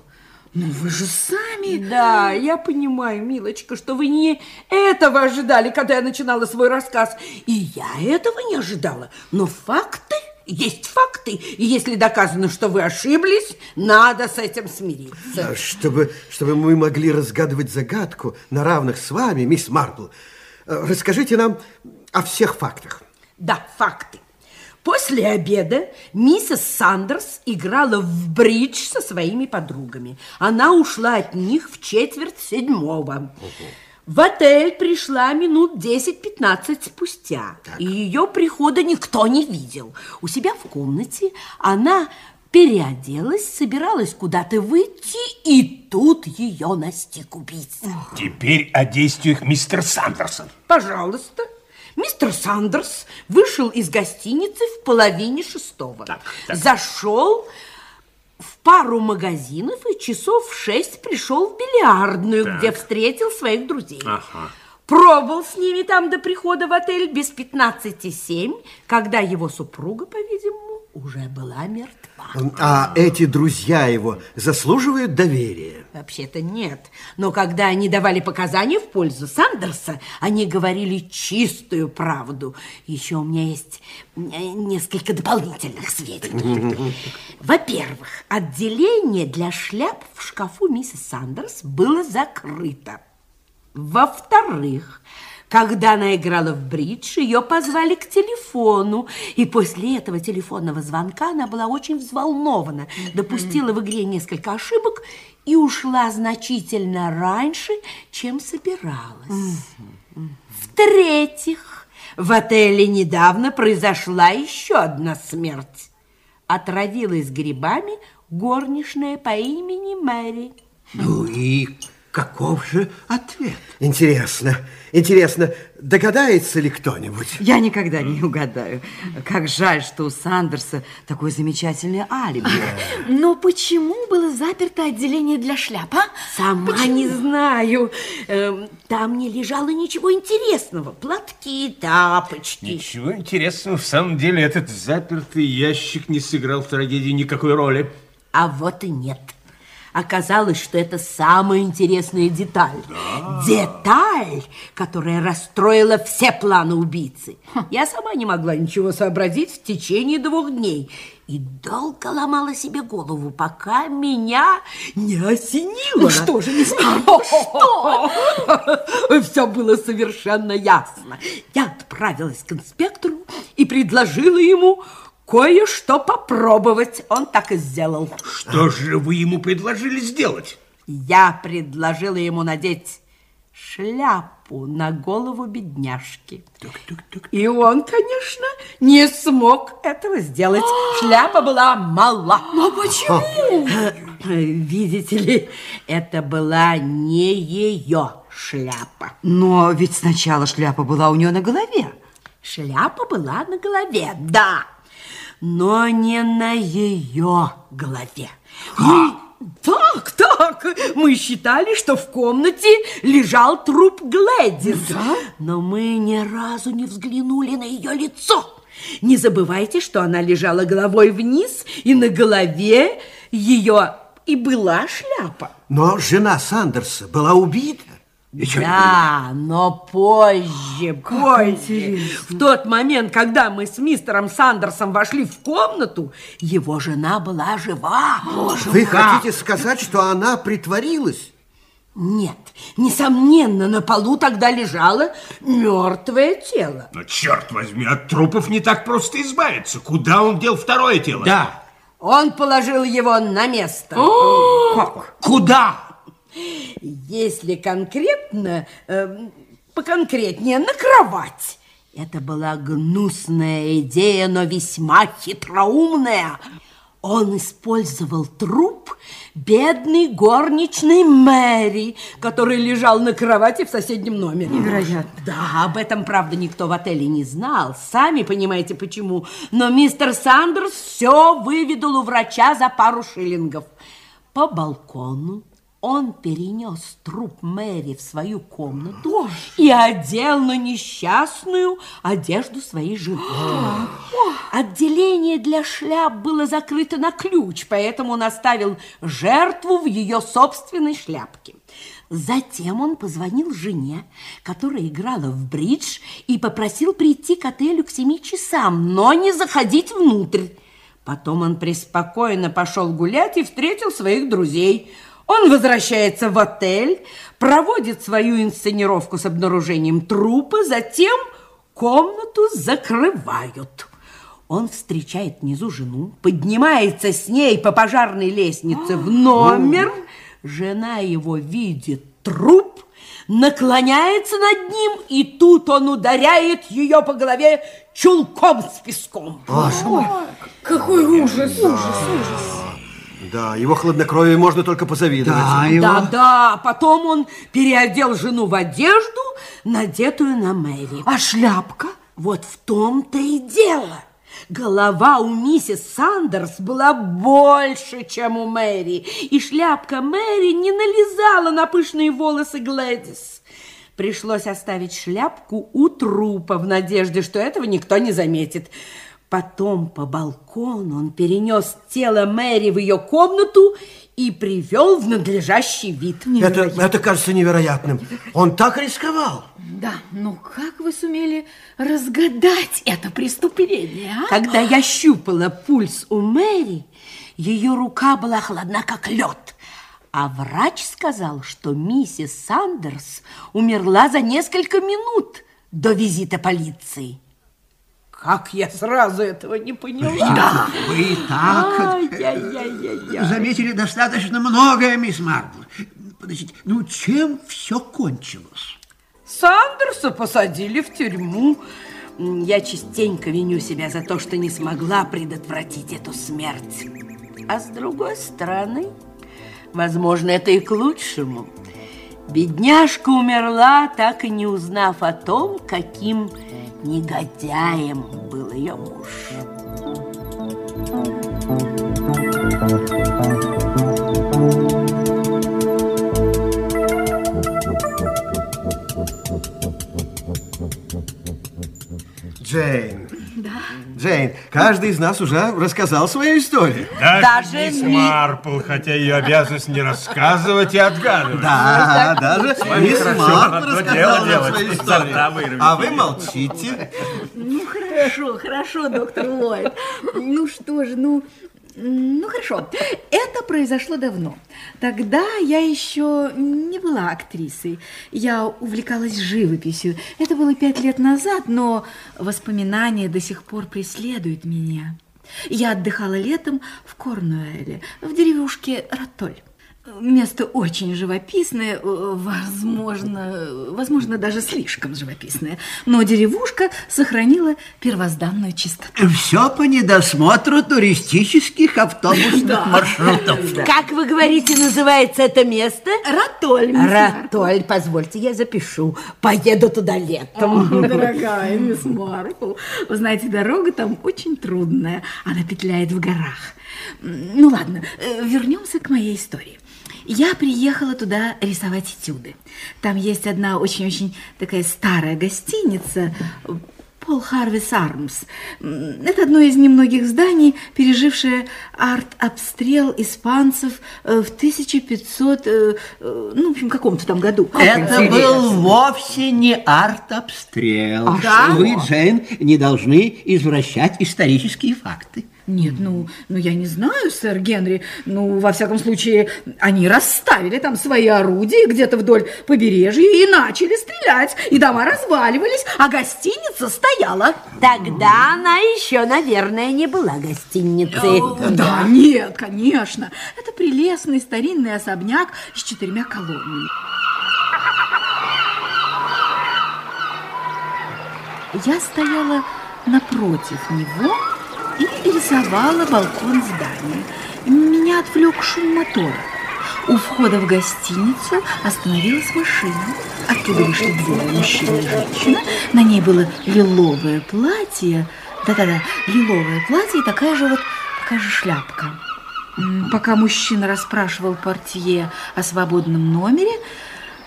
ну вы же сами... Да, я понимаю, милочка, что вы не этого ожидали, когда я начинала свой рассказ. И я этого не ожидала. Но факты есть факты. И если доказано, что вы ошиблись, надо с этим смириться. Чтобы, чтобы мы могли разгадывать загадку на равных с вами, мисс Марпл, расскажите нам о всех фактах. Да, факты. После обеда миссис Сандерс играла в бридж со своими подругами. Она ушла от них в четверть седьмого. В отель пришла минут 10-15 спустя. Так. И ее прихода никто не видел. У себя в комнате она переоделась, собиралась куда-то выйти, и тут ее настиг убийца. Теперь о действиях мистера Сандерса. Пожалуйста. Мистер Сандерс вышел из гостиницы в половине шестого. Так, так. Зашел в пару магазинов и часов в шесть пришел в бильярдную, Так. где встретил своих друзей. Ага. Пробыл с ними там до прихода в отель без пятнадцати семь, когда его супруга, по-видимому, уже была мертва. А эти друзья его заслуживают доверия? Вообще-то нет. Но когда они давали показания в пользу Сандерса, они говорили чистую правду. Еще у меня есть э, несколько дополнительных сведений. <laughs> Во-первых, отделение для шляп в шкафу миссис Сандерс было закрыто. Во-вторых, когда она играла в бридж, ее позвали к телефону. И после этого телефонного звонка она была очень взволнована, допустила в игре несколько ошибок и ушла значительно раньше, чем собиралась. В-третьих, в отеле недавно произошла еще одна смерть. Отравилась грибами горничная по имени Мэри. Ну и каков же ответ? Интересно, интересно, догадается ли кто-нибудь? Я никогда не угадаю. Как жаль, что у Сандерса такой замечательный алиби. Но почему было заперто отделение для шляп, а? Сама Почему? не знаю. Эм, Там не лежало ничего интересного. Платки, тапочки. Ничего интересного. В самом деле, этот запертый ящик не сыграл в трагедии никакой роли. А вот и нет. Оказалось, что это самая интересная деталь. Деталь, которая расстроила все планы убийцы. Я сама не могла ничего сообразить в течение двух дней. И долго ломала себе голову, пока меня не осенило. Ну что же, мисс Что? <laughs> Все было совершенно ясно. Я отправилась к инспектору и предложила ему кое-что попробовать. Он так и сделал. Что же вы ему предложили сделать? Я предложила ему надеть шляпу. шляпу на голову бедняжки. И он, конечно, не смог этого сделать. <gasps> Шляпа была мала. Но почему? <gasps> Видите ли, это была не ее шляпа. Но ведь сначала шляпа была у нее на голове. Шляпа была на голове, да, но не на ее голове. Мы... Так, так, мы считали, что в комнате лежал труп Глэдис. Да? Но мы ни разу не взглянули на ее лицо. Не забывайте, что она лежала головой вниз, и на голове ее и была шляпа. Но жена Сандерса была убита. Да, но позже, как позже. Интересно. В тот момент, когда мы с мистером Сандерсом вошли в комнату, его жена была жива. Боже, Вы как? хотите сказать, что она притворилась? Нет, несомненно, на полу тогда лежало мертвое тело. Но черт возьми, от трупов не так просто избавиться. Куда он дел второе тело? Да. Он положил его на место. как? Куда? Если конкретно, э, поконкретнее, на кровать. Это была гнусная идея, но весьма хитроумная. Он использовал труп бедной горничной Мэри, который лежал на кровати в соседнем номере. Невероятно. Да, об этом, правда, никто в отеле не знал. Сами понимаете, почему. Но мистер Сандерс все выведал у врача за пару шиллингов. По балкону он перенес труп Мэри в свою комнату Боже. и одел на несчастную одежду своей жены. <gasps> Отделение для шляп было закрыто на ключ, поэтому он оставил жертву в ее собственной шляпке. Затем он позвонил жене, которая играла в бридж, и попросил прийти к отелю к семи часам, но не заходить внутрь. Потом он преспокойно пошел гулять и встретил своих друзей – он возвращается в отель, проводит свою инсценировку с обнаружением трупа, затем комнату закрывают. Он встречает внизу жену, поднимается с ней по пожарной лестнице в номер. Жена его видит труп, наклоняется над ним, и тут он ударяет ее по голове чулком с песком. Боже мой, какой ужас, ужас, ужас. Да, его хладнокровие можно только позавидовать. Да, его... да, да. Потом он переодел жену в одежду, надетую на Мэри. А шляпка? Вот в том-то и дело. Голова у миссис Сандерс была больше, чем у Мэри, и шляпка Мэри не налезала на пышные волосы Глэдис. Пришлось оставить шляпку у трупа в надежде, что этого никто не заметит. Потом по балкону он перенес тело Мэри в ее комнату и привел в надлежащий вид. Это, это кажется невероятным. Он так рисковал. Да, но как вы сумели разгадать это преступление, а? Когда я щупала пульс у Мэри, ее рука была холодна, как лед. А врач сказал, что миссис Сандерс умерла за несколько минут до визита полиции. Как я сразу этого не поняла. Да, вы и так заметили достаточно многое, мисс Марпл. Подождите, ну чем все кончилось? Сандерса посадили в тюрьму. Я частенько виню себя за то, что не смогла предотвратить эту смерть. А с другой стороны, возможно, это и к лучшему. Бедняжка умерла, так и не узнав о том, каким негодяем был ее муж. Джейн. Джейн, каждый из нас уже рассказал свою историю. Даже, даже мисс ми... Марпл, хотя ее обязанность не рассказывать и отгадывать. Да, даже мисс Марпл рассказала свою историю. А вы молчите. Ну, хорошо, хорошо, доктор Ллойд. Ну что же, ну... Ну, хорошо. Это произошло давно. Тогда я еще не была актрисой. Я увлекалась живописью. Это было пять лет назад, но воспоминания до сих пор преследуют меня. Я отдыхала летом в Корнуэле, в деревушке Ратоль. Место очень живописное, э, возможно, возможно, даже слишком живописное. Но деревушка сохранила первозданную чистоту. Все по недосмотру туристических автобусных Да. маршрутов. Как вы говорите, называется это место? Ратоль. Ратоль, позвольте, я запишу. Поеду туда летом. О, дорогая мисс Марпл, вы знаете, дорога там очень трудная. Она петляет в горах. Ну ладно, э, вернемся к моей истории. Я приехала туда рисовать этюды. Там есть одна очень-очень такая старая гостиница, Пол Харвис Армс. Это одно из немногих зданий, пережившее арт-обстрел испанцев э, в 1500, э, э, ну, в общем, каком-то там году. Это был вовсе не арт-обстрел. А что? Вы, Джейн, не должны извращать исторические факты. Нет, ну, ну я не знаю, сэр Генри. Ну, во всяком случае, они расставили там свои орудия где-то вдоль побережья и начали стрелять. И дома разваливались, а гостиница стояла. Тогда она еще, наверное, не была гостиницей. Э, Да, нет, конечно. Это прелестный старинный особняк с четырьмя колоннами. Я стояла напротив него и рисовала балкон здания. Меня отвлек шум мотора. У входа в гостиницу остановилась машина. Оттуда вышли двое, мужчина и женщина. На ней было лиловое платье. Да-да-да, лиловое платье и такая же вот, такая же шляпка. Пока мужчина расспрашивал портье о свободном номере,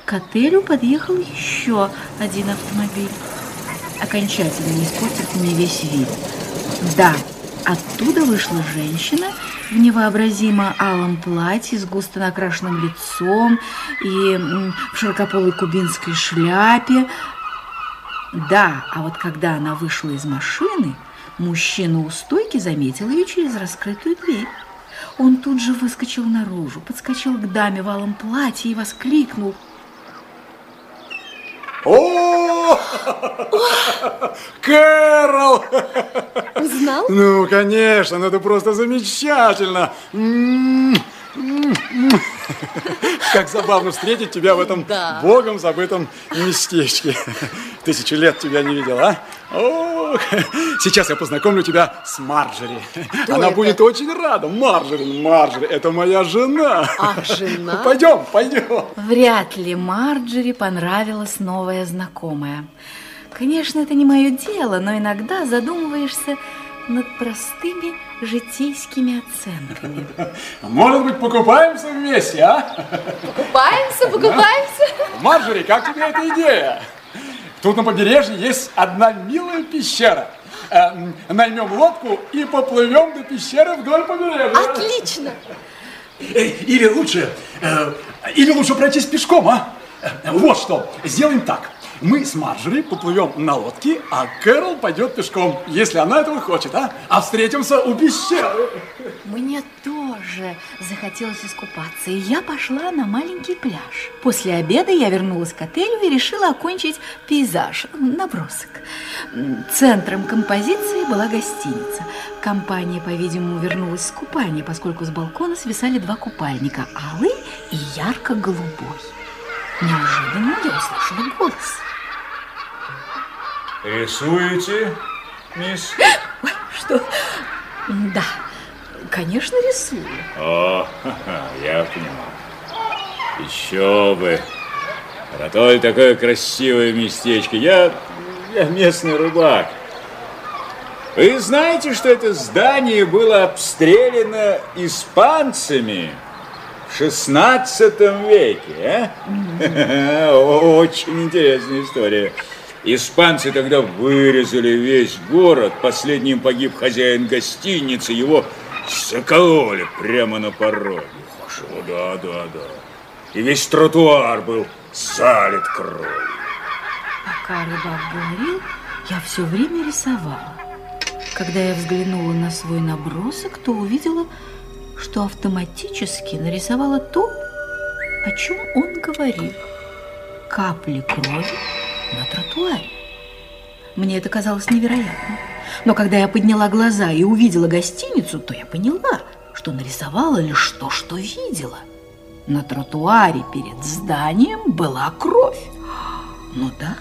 к отелю подъехал еще один автомобиль. Окончательно испортив мне весь вид. Да, оттуда вышла женщина в невообразимо алом платье с густо накрашенным лицом и в широкополой кубинской шляпе. Да, а вот когда она вышла из машины, мужчина у стойки заметил ее через раскрытую дверь. Он тут же выскочил наружу, подскочил к даме в алом платье и воскликнул. О! Кэрол! Узнал? Ну, конечно, ну это просто замечательно. Как забавно встретить тебя в этом Да. богом забытом местечке. Тысячу лет тебя не видел, а? Ох, сейчас я познакомлю тебя с Марджери. Она это? будет очень рада. Марджери, Марджери, это моя жена. Ах, жена? Пойдем, пойдем. Вряд ли Марджери понравилась новая знакомая. Конечно, это не мое дело, но иногда задумываешься над простыми житейскими оценками. <laughs> Может быть, покупаемся вместе, а? Покупаемся, покупаемся. Марджери, как тебе эта идея? Тут на побережье есть одна милая пещера. Э, м, Наймем лодку и поплывем до пещеры вдоль побережья. Отлично. Или лучше, э, или лучше пройтись пешком, а? Э, Вот что, сделаем так. Мы с Марджери поплывем на лодке, а Кэрол пойдет пешком, если она этого хочет, а? А встретимся у пещеры. Мне тоже захотелось искупаться, и я пошла на маленький пляж. После обеда я вернулась к отелю и решила окончить пейзаж, набросок. Центром композиции была гостиница. Компания, по-видимому, вернулась с купания, поскольку с балкона свисали два купальника, алый и ярко-голубой. Неожиданно я услышала голос. Рисуете, мисс? <gasps> Что? Да, конечно, рисую. О, <laughs> я понимаю. Еще бы. Ратоль такое красивое местечко. Я, я местный рыбак. Вы знаете, что это здание было обстреляно испанцами в 16 веке, а? <laughs> Очень интересная история. Испанцы тогда вырезали весь город. Последним погиб хозяин гостиницы. Его закололи прямо на пороге. О, да, да, да. И весь тротуар был залит кровью. Пока рыбак говорил, я все время рисовала. Когда я взглянула на свой набросок, то увидела, что автоматически нарисовала то, о чем он говорил. Капли крови на тротуаре. Мне это казалось невероятным. Но когда я подняла глаза и увидела гостиницу, то я поняла, что нарисовала лишь то, что видела. На тротуаре перед зданием была кровь. Ну да,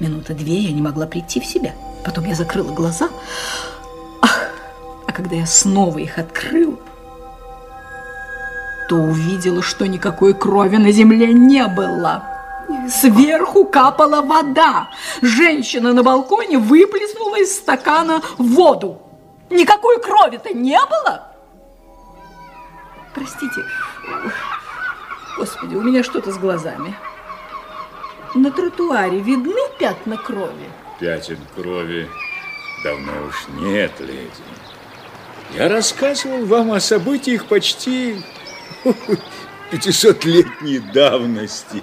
минуты две я не могла прийти в себя. Потом я закрыла глаза. Ах, а когда я снова их открыла, то увидела, что никакой крови на земле не было. Сверху капала вода. Женщина на балконе выплеснула из стакана воду. Никакой крови-то не было. Простите, господи, у меня что-то с глазами. На тротуаре видны пятна крови? Пятен крови давно уж нет, леди. Я рассказывал вам о событиях почти 500-летней давности.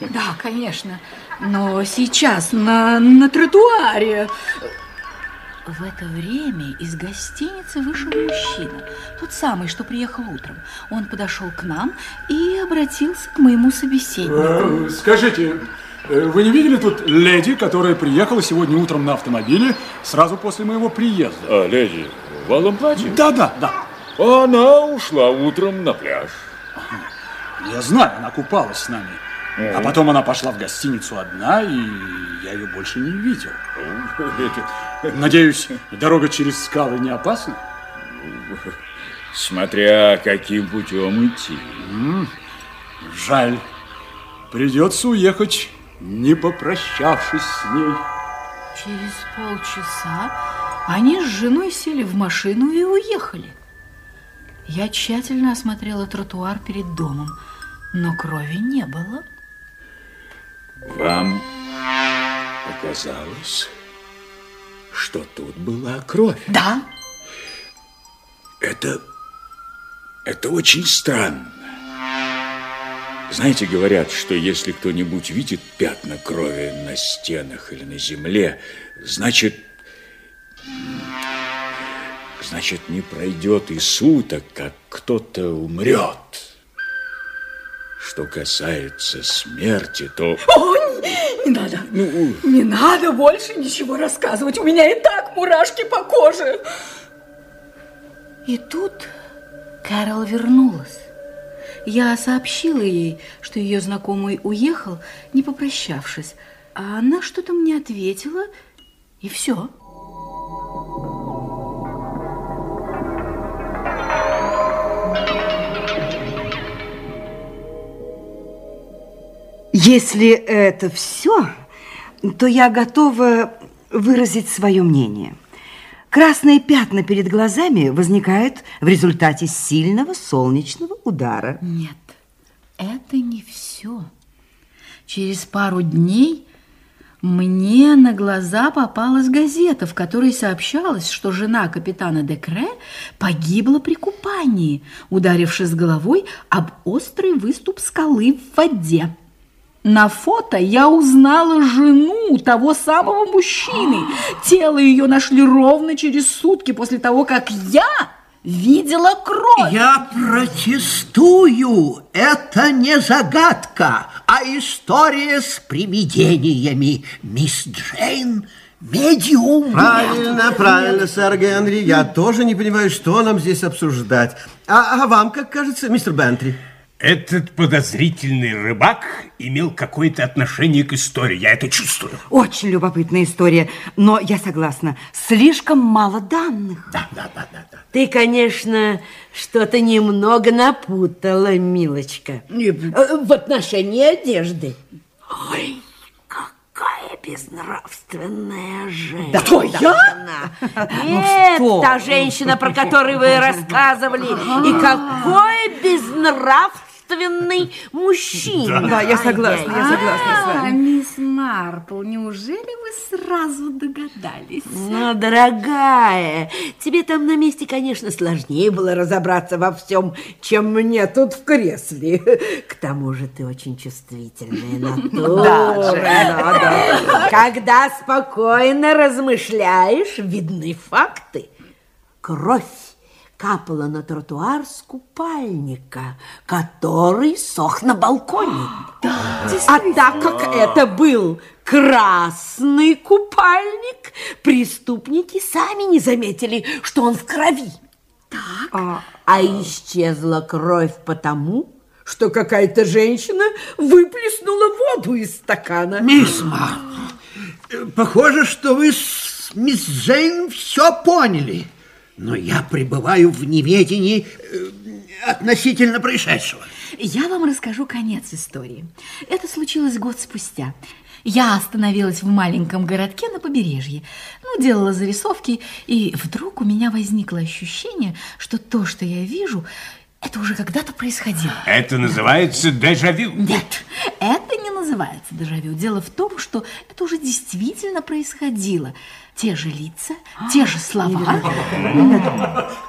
Да, конечно. Но сейчас на, на тротуаре... В это время из гостиницы вышел мужчина, тот самый, что приехал утром. Он подошел к нам и обратился к моему собеседнику. Э, Скажите, э, вы не видели тут леди, которая приехала сегодня утром на автомобиле сразу после моего приезда? А, леди, в алом платье? Да, да, да. Она ушла утром на пляж. Я знаю, она купалась с нами. А потом она пошла в гостиницу одна, и я ее больше не видел. Надеюсь, дорога через скалы не опасна? Смотря каким путем идти. Жаль. Придется уехать, не попрощавшись с ней. Через полчаса они с женой сели в машину и уехали. Я тщательно осмотрела тротуар перед домом, но крови не было. Вам показалось, что тут была кровь? Да. Это... это очень странно. Знаете, говорят, что если кто-нибудь видит пятна крови на стенах или на земле, значит... Значит, не пройдет и суток, как кто-то умрет. Что касается смерти, то... Ой, не надо. Не надо больше ничего рассказывать. У меня и так мурашки по коже. И тут Кэрол вернулась. Я сообщила ей, что ее знакомый уехал, не попрощавшись. А она что-то мне ответила, и все. Если это все, то я готова выразить свое мнение. Красные пятна перед глазами возникают в результате сильного солнечного удара. Нет, это не все. Через пару дней мне на глаза попалась газета, в которой сообщалось, что жена капитана Декре погибла при купании, ударившись головой об острый выступ скалы в воде. На фото я узнала жену того самого мужчины. Тело ее нашли ровно через сутки после того, как я видела кровь. Я протестую. Это не загадка, а история с привидениями. Мисс Джейн медиум. Правильно, правильно, сэр Генри. Я тоже не понимаю, что нам здесь обсуждать. А, а вам, как кажется, мистер Бентри? Этот подозрительный рыбак имел какое-то отношение к истории. Я это чувствую. Очень любопытная история, но я согласна, слишком мало данных. Да, да, да, да. да. Ты, конечно, что-то немного напутала, милочка. Э, В отношении одежды. Ой, какая безнравственная женщина. Да, Кто, я? Она. Ну Нет, что? та женщина, про которую вы рассказывали. И какой безнравственный <laughs> мужчина. Да, я согласна, я согласна с А, вами. мисс Марпл, неужели вы сразу догадались? Ну, дорогая, тебе там на месте, конечно, сложнее было разобраться во всем, чем мне тут в кресле. К тому же ты очень чувствительная натура. <laughs> Да, да, да. Когда спокойно размышляешь, видны факты. Кровь капала на тротуар с купальника, который сох на балконе. а так как это был красный купальник, преступники сами не заметили, что он в крови. Так. А, исчезла кровь потому, что какая-то женщина выплеснула воду из стакана. Мисс Ма, похоже, что вы с мисс Джейн все поняли. Но я пребываю в неведении э, относительно происшедшего. Я вам расскажу конец истории. Это случилось год спустя. Я остановилась в маленьком городке на побережье, ну, делала зарисовки, и вдруг у меня возникло ощущение, что то, что я вижу, это уже когда-то происходило. Это называется дежавю. Нет, это не называется дежавю. Дело в том, что это уже действительно происходило. Те же лица, те же слова.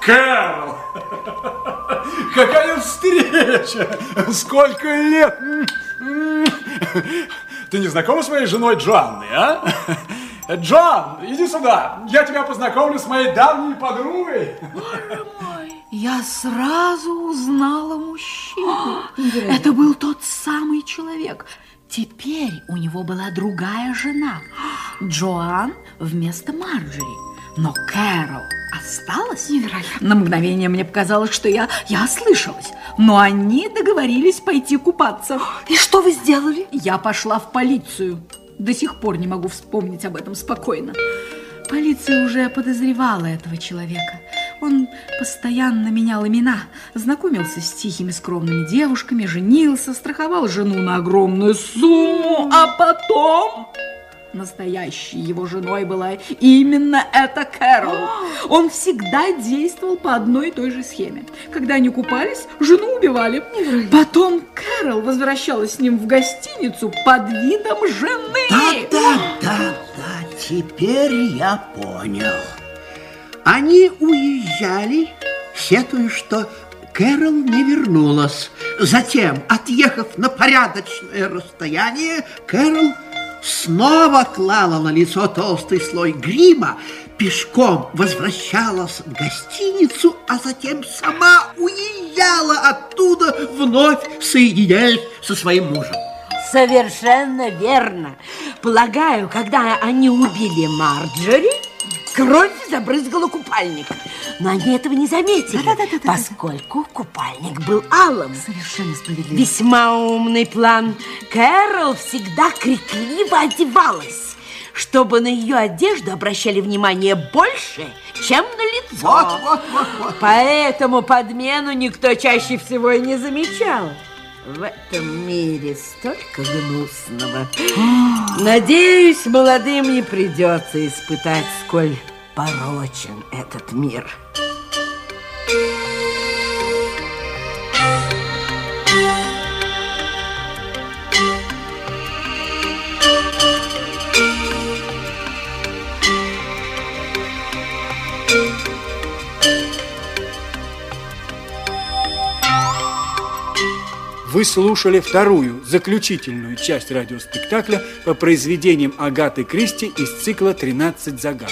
Кэрол! Какая встреча! Сколько лет! Ты не знакома с моей женой Джоанной, а? Джоан, иди сюда. Я тебя познакомлю с моей давней подругой. Я сразу узнала мужчину. Это был тот самый человек. Теперь у него была другая жена. Джоан вместо Марджери. Но Кэрол осталась. Невероятно. На мгновение мне показалось, что я, я ослышалась. Но они договорились пойти купаться. И что вы сделали? Я пошла в полицию. До сих пор не могу вспомнить об этом спокойно. Полиция уже подозревала этого человека. Он постоянно менял имена, знакомился с тихими скромными девушками, женился, страховал жену на огромную сумму, а потом... Настоящей его женой была именно эта Кэрол. <gasps> Он всегда действовал по одной и той же схеме. Когда они купались, жену убивали. Потом Кэрол возвращалась с ним в гостиницу под видом жены. Да-да-да, теперь я понял. Они уезжали, сетуя, что Кэрол не вернулась. Затем, отъехав на порядочное расстояние, Кэрол снова клала на лицо толстый слой грима, пешком возвращалась в гостиницу, а затем сама уезжала оттуда, вновь соединяясь со своим мужем. Совершенно верно. Полагаю, когда они убили Марджори, кровь забрызгала купальник. Но они этого не заметили, поскольку купальник был алым. Совершенно справедливо. Весьма умный план. Кэрол всегда крикливо одевалась, чтобы на ее одежду обращали внимание больше, чем на лицо. Вот, вот, вот, вот. Поэтому подмену никто чаще всего и не замечал. В этом мире столько гнусного. <gasps> Надеюсь, молодым не придется испытать, сколь порочен этот мир. <laughs> Вы слушали вторую, заключительную часть радиоспектакля по произведениям Агаты Кристи из цикла «13 загадок».